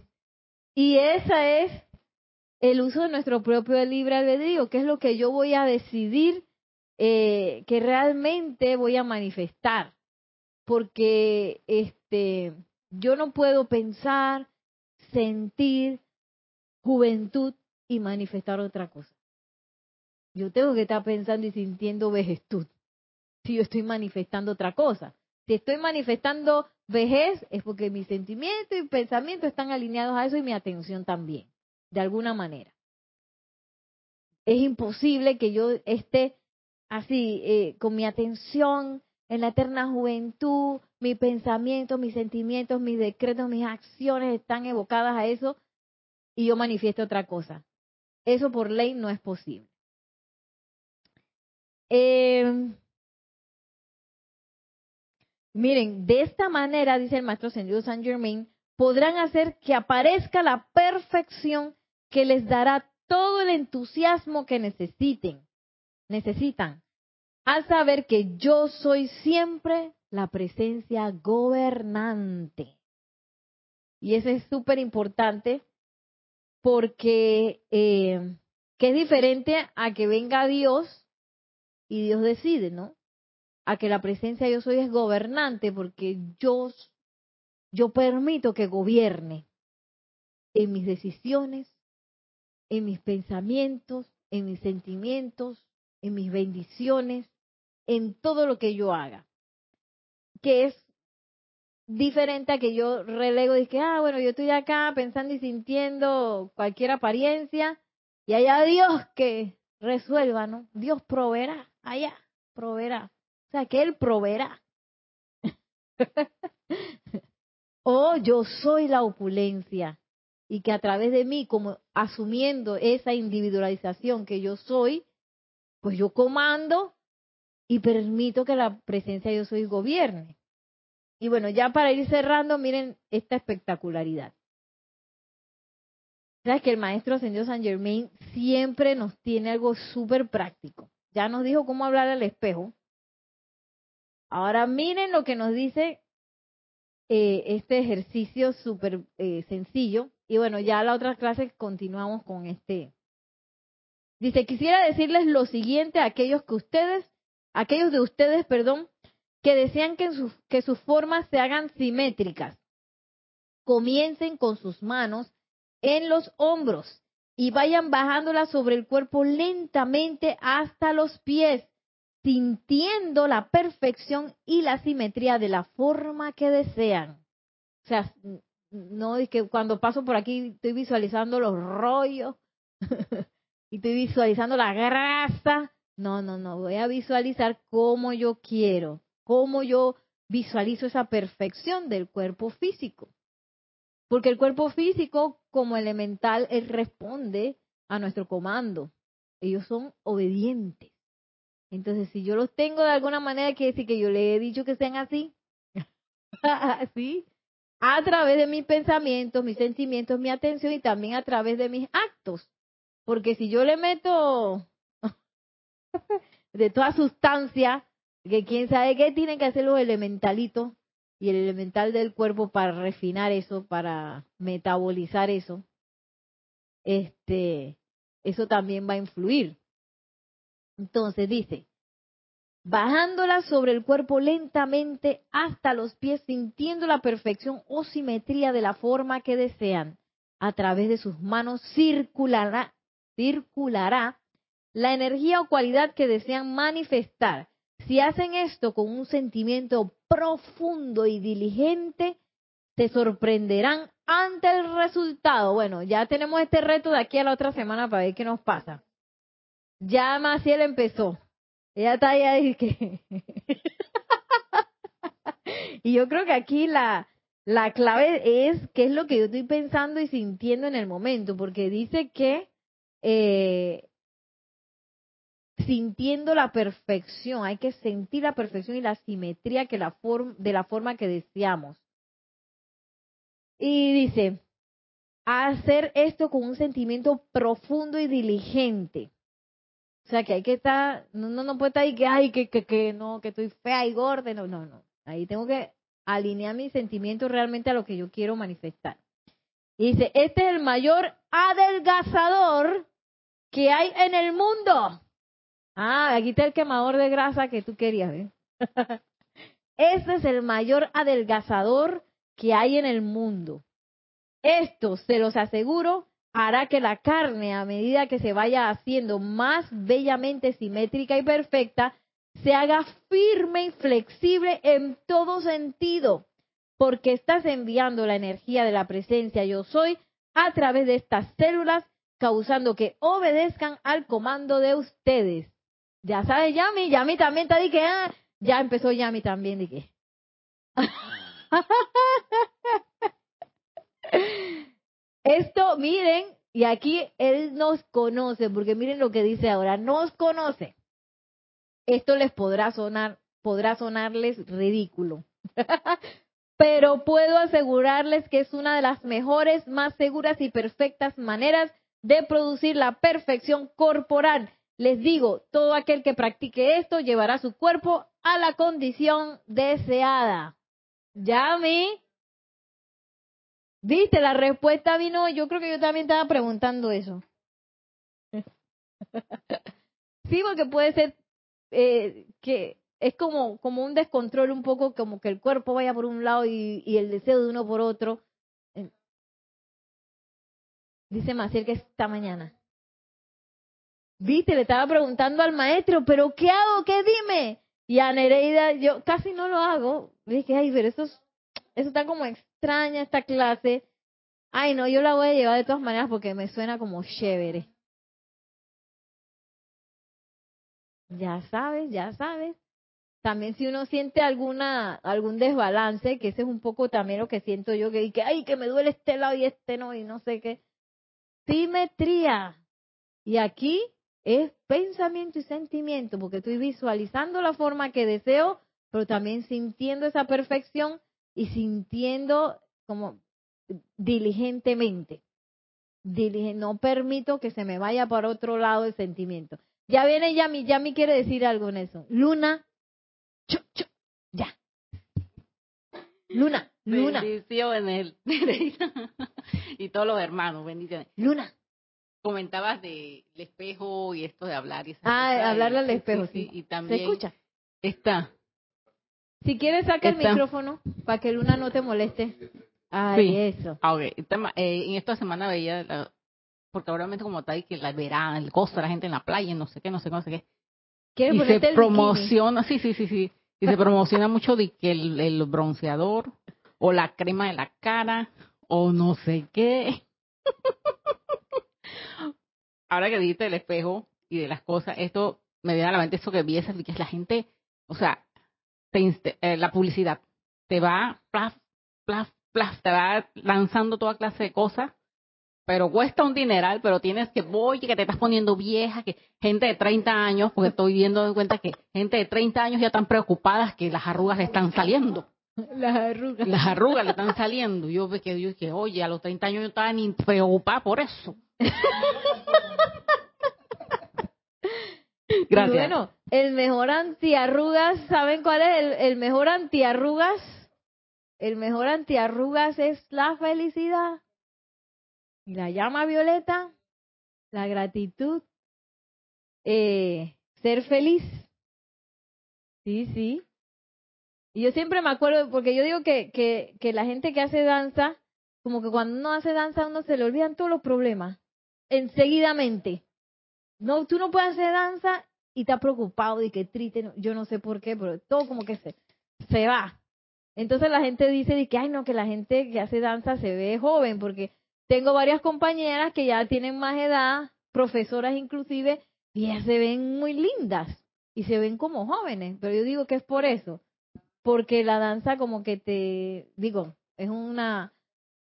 Y esa es el uso de nuestro propio libre albedrío, que es lo que yo voy a decidir eh, que realmente voy a manifestar, porque este yo no puedo pensar, sentir juventud y manifestar otra cosa. Yo tengo que estar pensando y sintiendo vejestud. Si yo estoy manifestando otra cosa. Si estoy manifestando vejez, es porque mis sentimientos y pensamientos están alineados a eso y mi atención también de alguna manera. Es imposible que yo esté así, eh, con mi atención en la eterna juventud, mi pensamiento, mis sentimientos, mis decretos, mis acciones están evocadas a eso y yo manifiesto otra cosa. Eso por ley no es posible. Eh, miren, de esta manera, dice el maestro Sendido Saint Germain, podrán hacer que aparezca la perfección que les dará todo el entusiasmo que necesiten, necesitan, al saber que yo soy siempre la presencia gobernante. Y eso es súper importante porque eh, que es diferente a que venga Dios y Dios decide, ¿no? A que la presencia yo soy es gobernante porque yo yo permito que gobierne en mis decisiones, en mis pensamientos, en mis sentimientos, en mis bendiciones, en todo lo que yo haga. Que es diferente a que yo relego y que, ah, bueno, yo estoy acá pensando y sintiendo cualquier apariencia y allá Dios que resuelva, ¿no? Dios proveerá, allá proveerá. O sea, que Él proveerá. oh, yo soy la opulencia y que a través de mí, como asumiendo esa individualización que yo soy, pues yo comando y permito que la presencia de yo soy gobierne. Y bueno, ya para ir cerrando, miren esta espectacularidad. Sabes que el maestro ascendido San Germain siempre nos tiene algo súper práctico. Ya nos dijo cómo hablar al espejo. Ahora miren lo que nos dice eh, este ejercicio súper eh, sencillo. Y bueno, ya la otra clase continuamos con este. Dice, quisiera decirles lo siguiente a aquellos que ustedes, aquellos de ustedes, perdón, que desean que, que sus formas se hagan simétricas. Comiencen con sus manos en los hombros y vayan bajándolas sobre el cuerpo lentamente hasta los pies, sintiendo la perfección y la simetría de la forma que desean. O sea, no es que cuando paso por aquí estoy visualizando los rollos y estoy visualizando la grasa. No, no, no, voy a visualizar cómo yo quiero, cómo yo visualizo esa perfección del cuerpo físico. Porque el cuerpo físico, como elemental, él responde a nuestro comando. Ellos son obedientes. Entonces, si yo los tengo de alguna manera, quiere decir que yo le he dicho que sean así. ¿Sí? A través de mis pensamientos, mis sentimientos, mi atención y también a través de mis actos. Porque si yo le meto de toda sustancia, que quién sabe qué tienen que hacer los elementalitos, y el elemental del cuerpo para refinar eso, para metabolizar eso, este, eso también va a influir. Entonces dice, bajándola sobre el cuerpo lentamente hasta los pies, sintiendo la perfección o simetría de la forma que desean, a través de sus manos circulará, circulará la energía o cualidad que desean manifestar si hacen esto con un sentimiento profundo y diligente, se sorprenderán ante el resultado. Bueno, ya tenemos este reto de aquí a la otra semana para ver qué nos pasa. Ya Maciel empezó. Ella está ahí que... y yo creo que aquí la, la clave es qué es lo que yo estoy pensando y sintiendo en el momento, porque dice que eh, sintiendo la perfección, hay que sentir la perfección y la simetría que la de la forma que deseamos. Y dice, hacer esto con un sentimiento profundo y diligente. O sea, que hay que estar, no, no, no puede estar ahí que, ay, que, que, que, no, que estoy fea y gorda, no, no, no. Ahí tengo que alinear mis sentimientos realmente a lo que yo quiero manifestar. Y dice, este es el mayor adelgazador que hay en el mundo. Ah, aquí está el quemador de grasa que tú querías ver. Este es el mayor adelgazador que hay en el mundo. Esto, se los aseguro, hará que la carne, a medida que se vaya haciendo más bellamente simétrica y perfecta, se haga firme y flexible en todo sentido, porque estás enviando la energía de la presencia yo soy a través de estas células, causando que obedezcan al comando de ustedes. Ya sabes, Yami, Yami también está de que, ah, ya empezó Yami también de que. Esto, miren, y aquí él nos conoce, porque miren lo que dice ahora, nos conoce. Esto les podrá sonar, podrá sonarles ridículo. Pero puedo asegurarles que es una de las mejores, más seguras y perfectas maneras de producir la perfección corporal les digo, todo aquel que practique esto llevará su cuerpo a la condición deseada. Llame. ¿Viste? La respuesta vino, yo creo que yo también estaba preguntando eso. sí, porque puede ser eh, que es como, como un descontrol un poco, como que el cuerpo vaya por un lado y, el deseo de uno por otro. Dice Maciel que esta mañana. Viste, le estaba preguntando al maestro, pero ¿qué hago? ¿Qué dime? Y a Nereida, yo casi no lo hago. dije, ay, pero eso, eso está como extraña esta clase. Ay, no, yo la voy a llevar de todas maneras porque me suena como chévere. Ya sabes, ya sabes. También si uno siente alguna algún desbalance, que ese es un poco también lo que siento yo, que, que ay, que me duele este lado y este no, y no sé qué. Simetría. Y aquí es pensamiento y sentimiento, porque estoy visualizando la forma que deseo, pero también sintiendo esa perfección y sintiendo como diligentemente. no permito que se me vaya para otro lado el sentimiento. Ya viene Yami, Yami quiere decir algo en eso. Luna, chu, chu, ya. Luna, Luna, Bendiciones. y todos los hermanos, bendiciones. Luna. Comentabas del espejo y esto de hablar. Y Ah, hablarle al espejo, sí, sí. Y ¿Se escucha? está. Si quieres saca el micrófono para que Luna no te moleste. Ay, Sí. eso. Ah, ma- eh, en esta semana veía, la- porque obviamente como está ahí que la verán, el costa, la gente en la playa, no sé qué, no sé qué, no sé qué. ¿Quieres Y se ponerte el bikini? promociona, sí, sí, sí, sí. Y se promociona mucho de que el, el bronceador o la crema de la cara o no sé qué. Ahora que dijiste del espejo y de las cosas, esto me viene a la mente eso que vi, que es la gente, o sea, te eh, la publicidad te va, plaf, plaf, plaf, te va lanzando toda clase de cosas, pero cuesta un dineral, pero tienes que, voy, que te estás poniendo vieja, que gente de 30 años, porque estoy viendo en cuenta que gente de 30 años ya están preocupadas que las arrugas le están saliendo. Las arrugas. Las arrugas le están saliendo. Yo ve que yo dije, oye, a los 30 años yo estaba ni preocupada por eso. Gracias. Y bueno, el mejor antiarrugas, ¿saben cuál es el, el mejor antiarrugas? El mejor antiarrugas es la felicidad. Y la llama violeta, la gratitud, eh, ser feliz. Sí, sí. Y yo siempre me acuerdo, porque yo digo que, que, que la gente que hace danza, como que cuando uno hace danza, uno se le olvidan todos los problemas, enseguidamente. No, tú no puedes hacer danza y estás preocupado y que triste, yo no sé por qué, pero todo como que se, se va. Entonces la gente dice de que, ay no, que la gente que hace danza se ve joven, porque tengo varias compañeras que ya tienen más edad, profesoras inclusive, y ellas se ven muy lindas y se ven como jóvenes, pero yo digo que es por eso, porque la danza como que te, digo, es una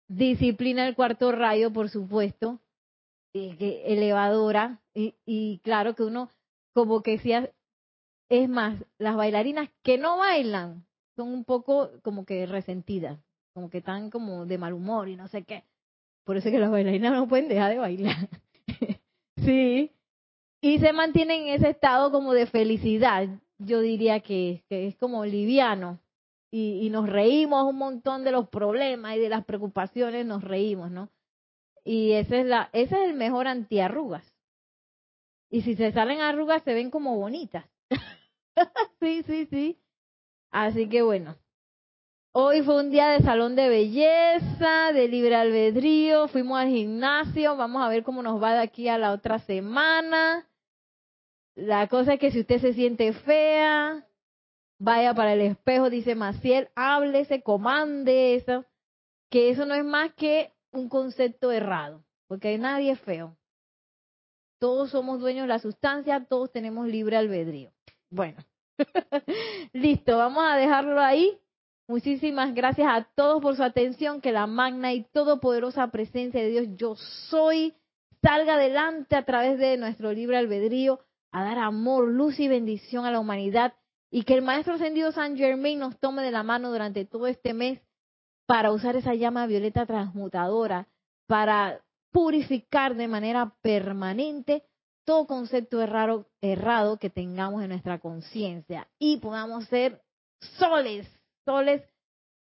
disciplina del cuarto rayo, por supuesto, elevadora y, y claro que uno como que decía es más las bailarinas que no bailan son un poco como que resentidas como que están como de mal humor y no sé qué. Por eso es que las bailarinas no pueden dejar de bailar. Sí. Y se mantienen en ese estado como de felicidad yo diría que, que es como liviano. Y, y nos reímos un montón de los problemas y de las preocupaciones nos reímos no y ese es la ese es el mejor antiarrugas. Y si se salen arrugas se ven como bonitas. Sí sí sí. Así que bueno. Hoy fue un día de salón de belleza de libre albedrío. Fuimos al gimnasio. Vamos a ver cómo nos va de aquí a la otra semana. La cosa es que si usted se siente fea vaya para el espejo dice Maciel háblese comande eso. Que eso no es más que un concepto errado, porque nadie es feo. Todos somos dueños de la sustancia, todos tenemos libre albedrío. Bueno, listo, vamos a dejarlo ahí. Muchísimas gracias a todos por su atención, que la magna y todopoderosa presencia de Dios, yo soy, salga adelante a través de nuestro libre albedrío a dar amor, luz y bendición a la humanidad y que el Maestro Ascendido San Germain nos tome de la mano durante todo este mes para usar esa llama violeta transmutadora, para purificar de manera permanente todo concepto errado, errado que tengamos en nuestra conciencia y podamos ser soles, soles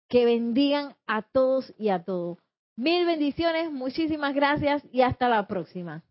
que bendigan a todos y a todo. Mil bendiciones, muchísimas gracias y hasta la próxima.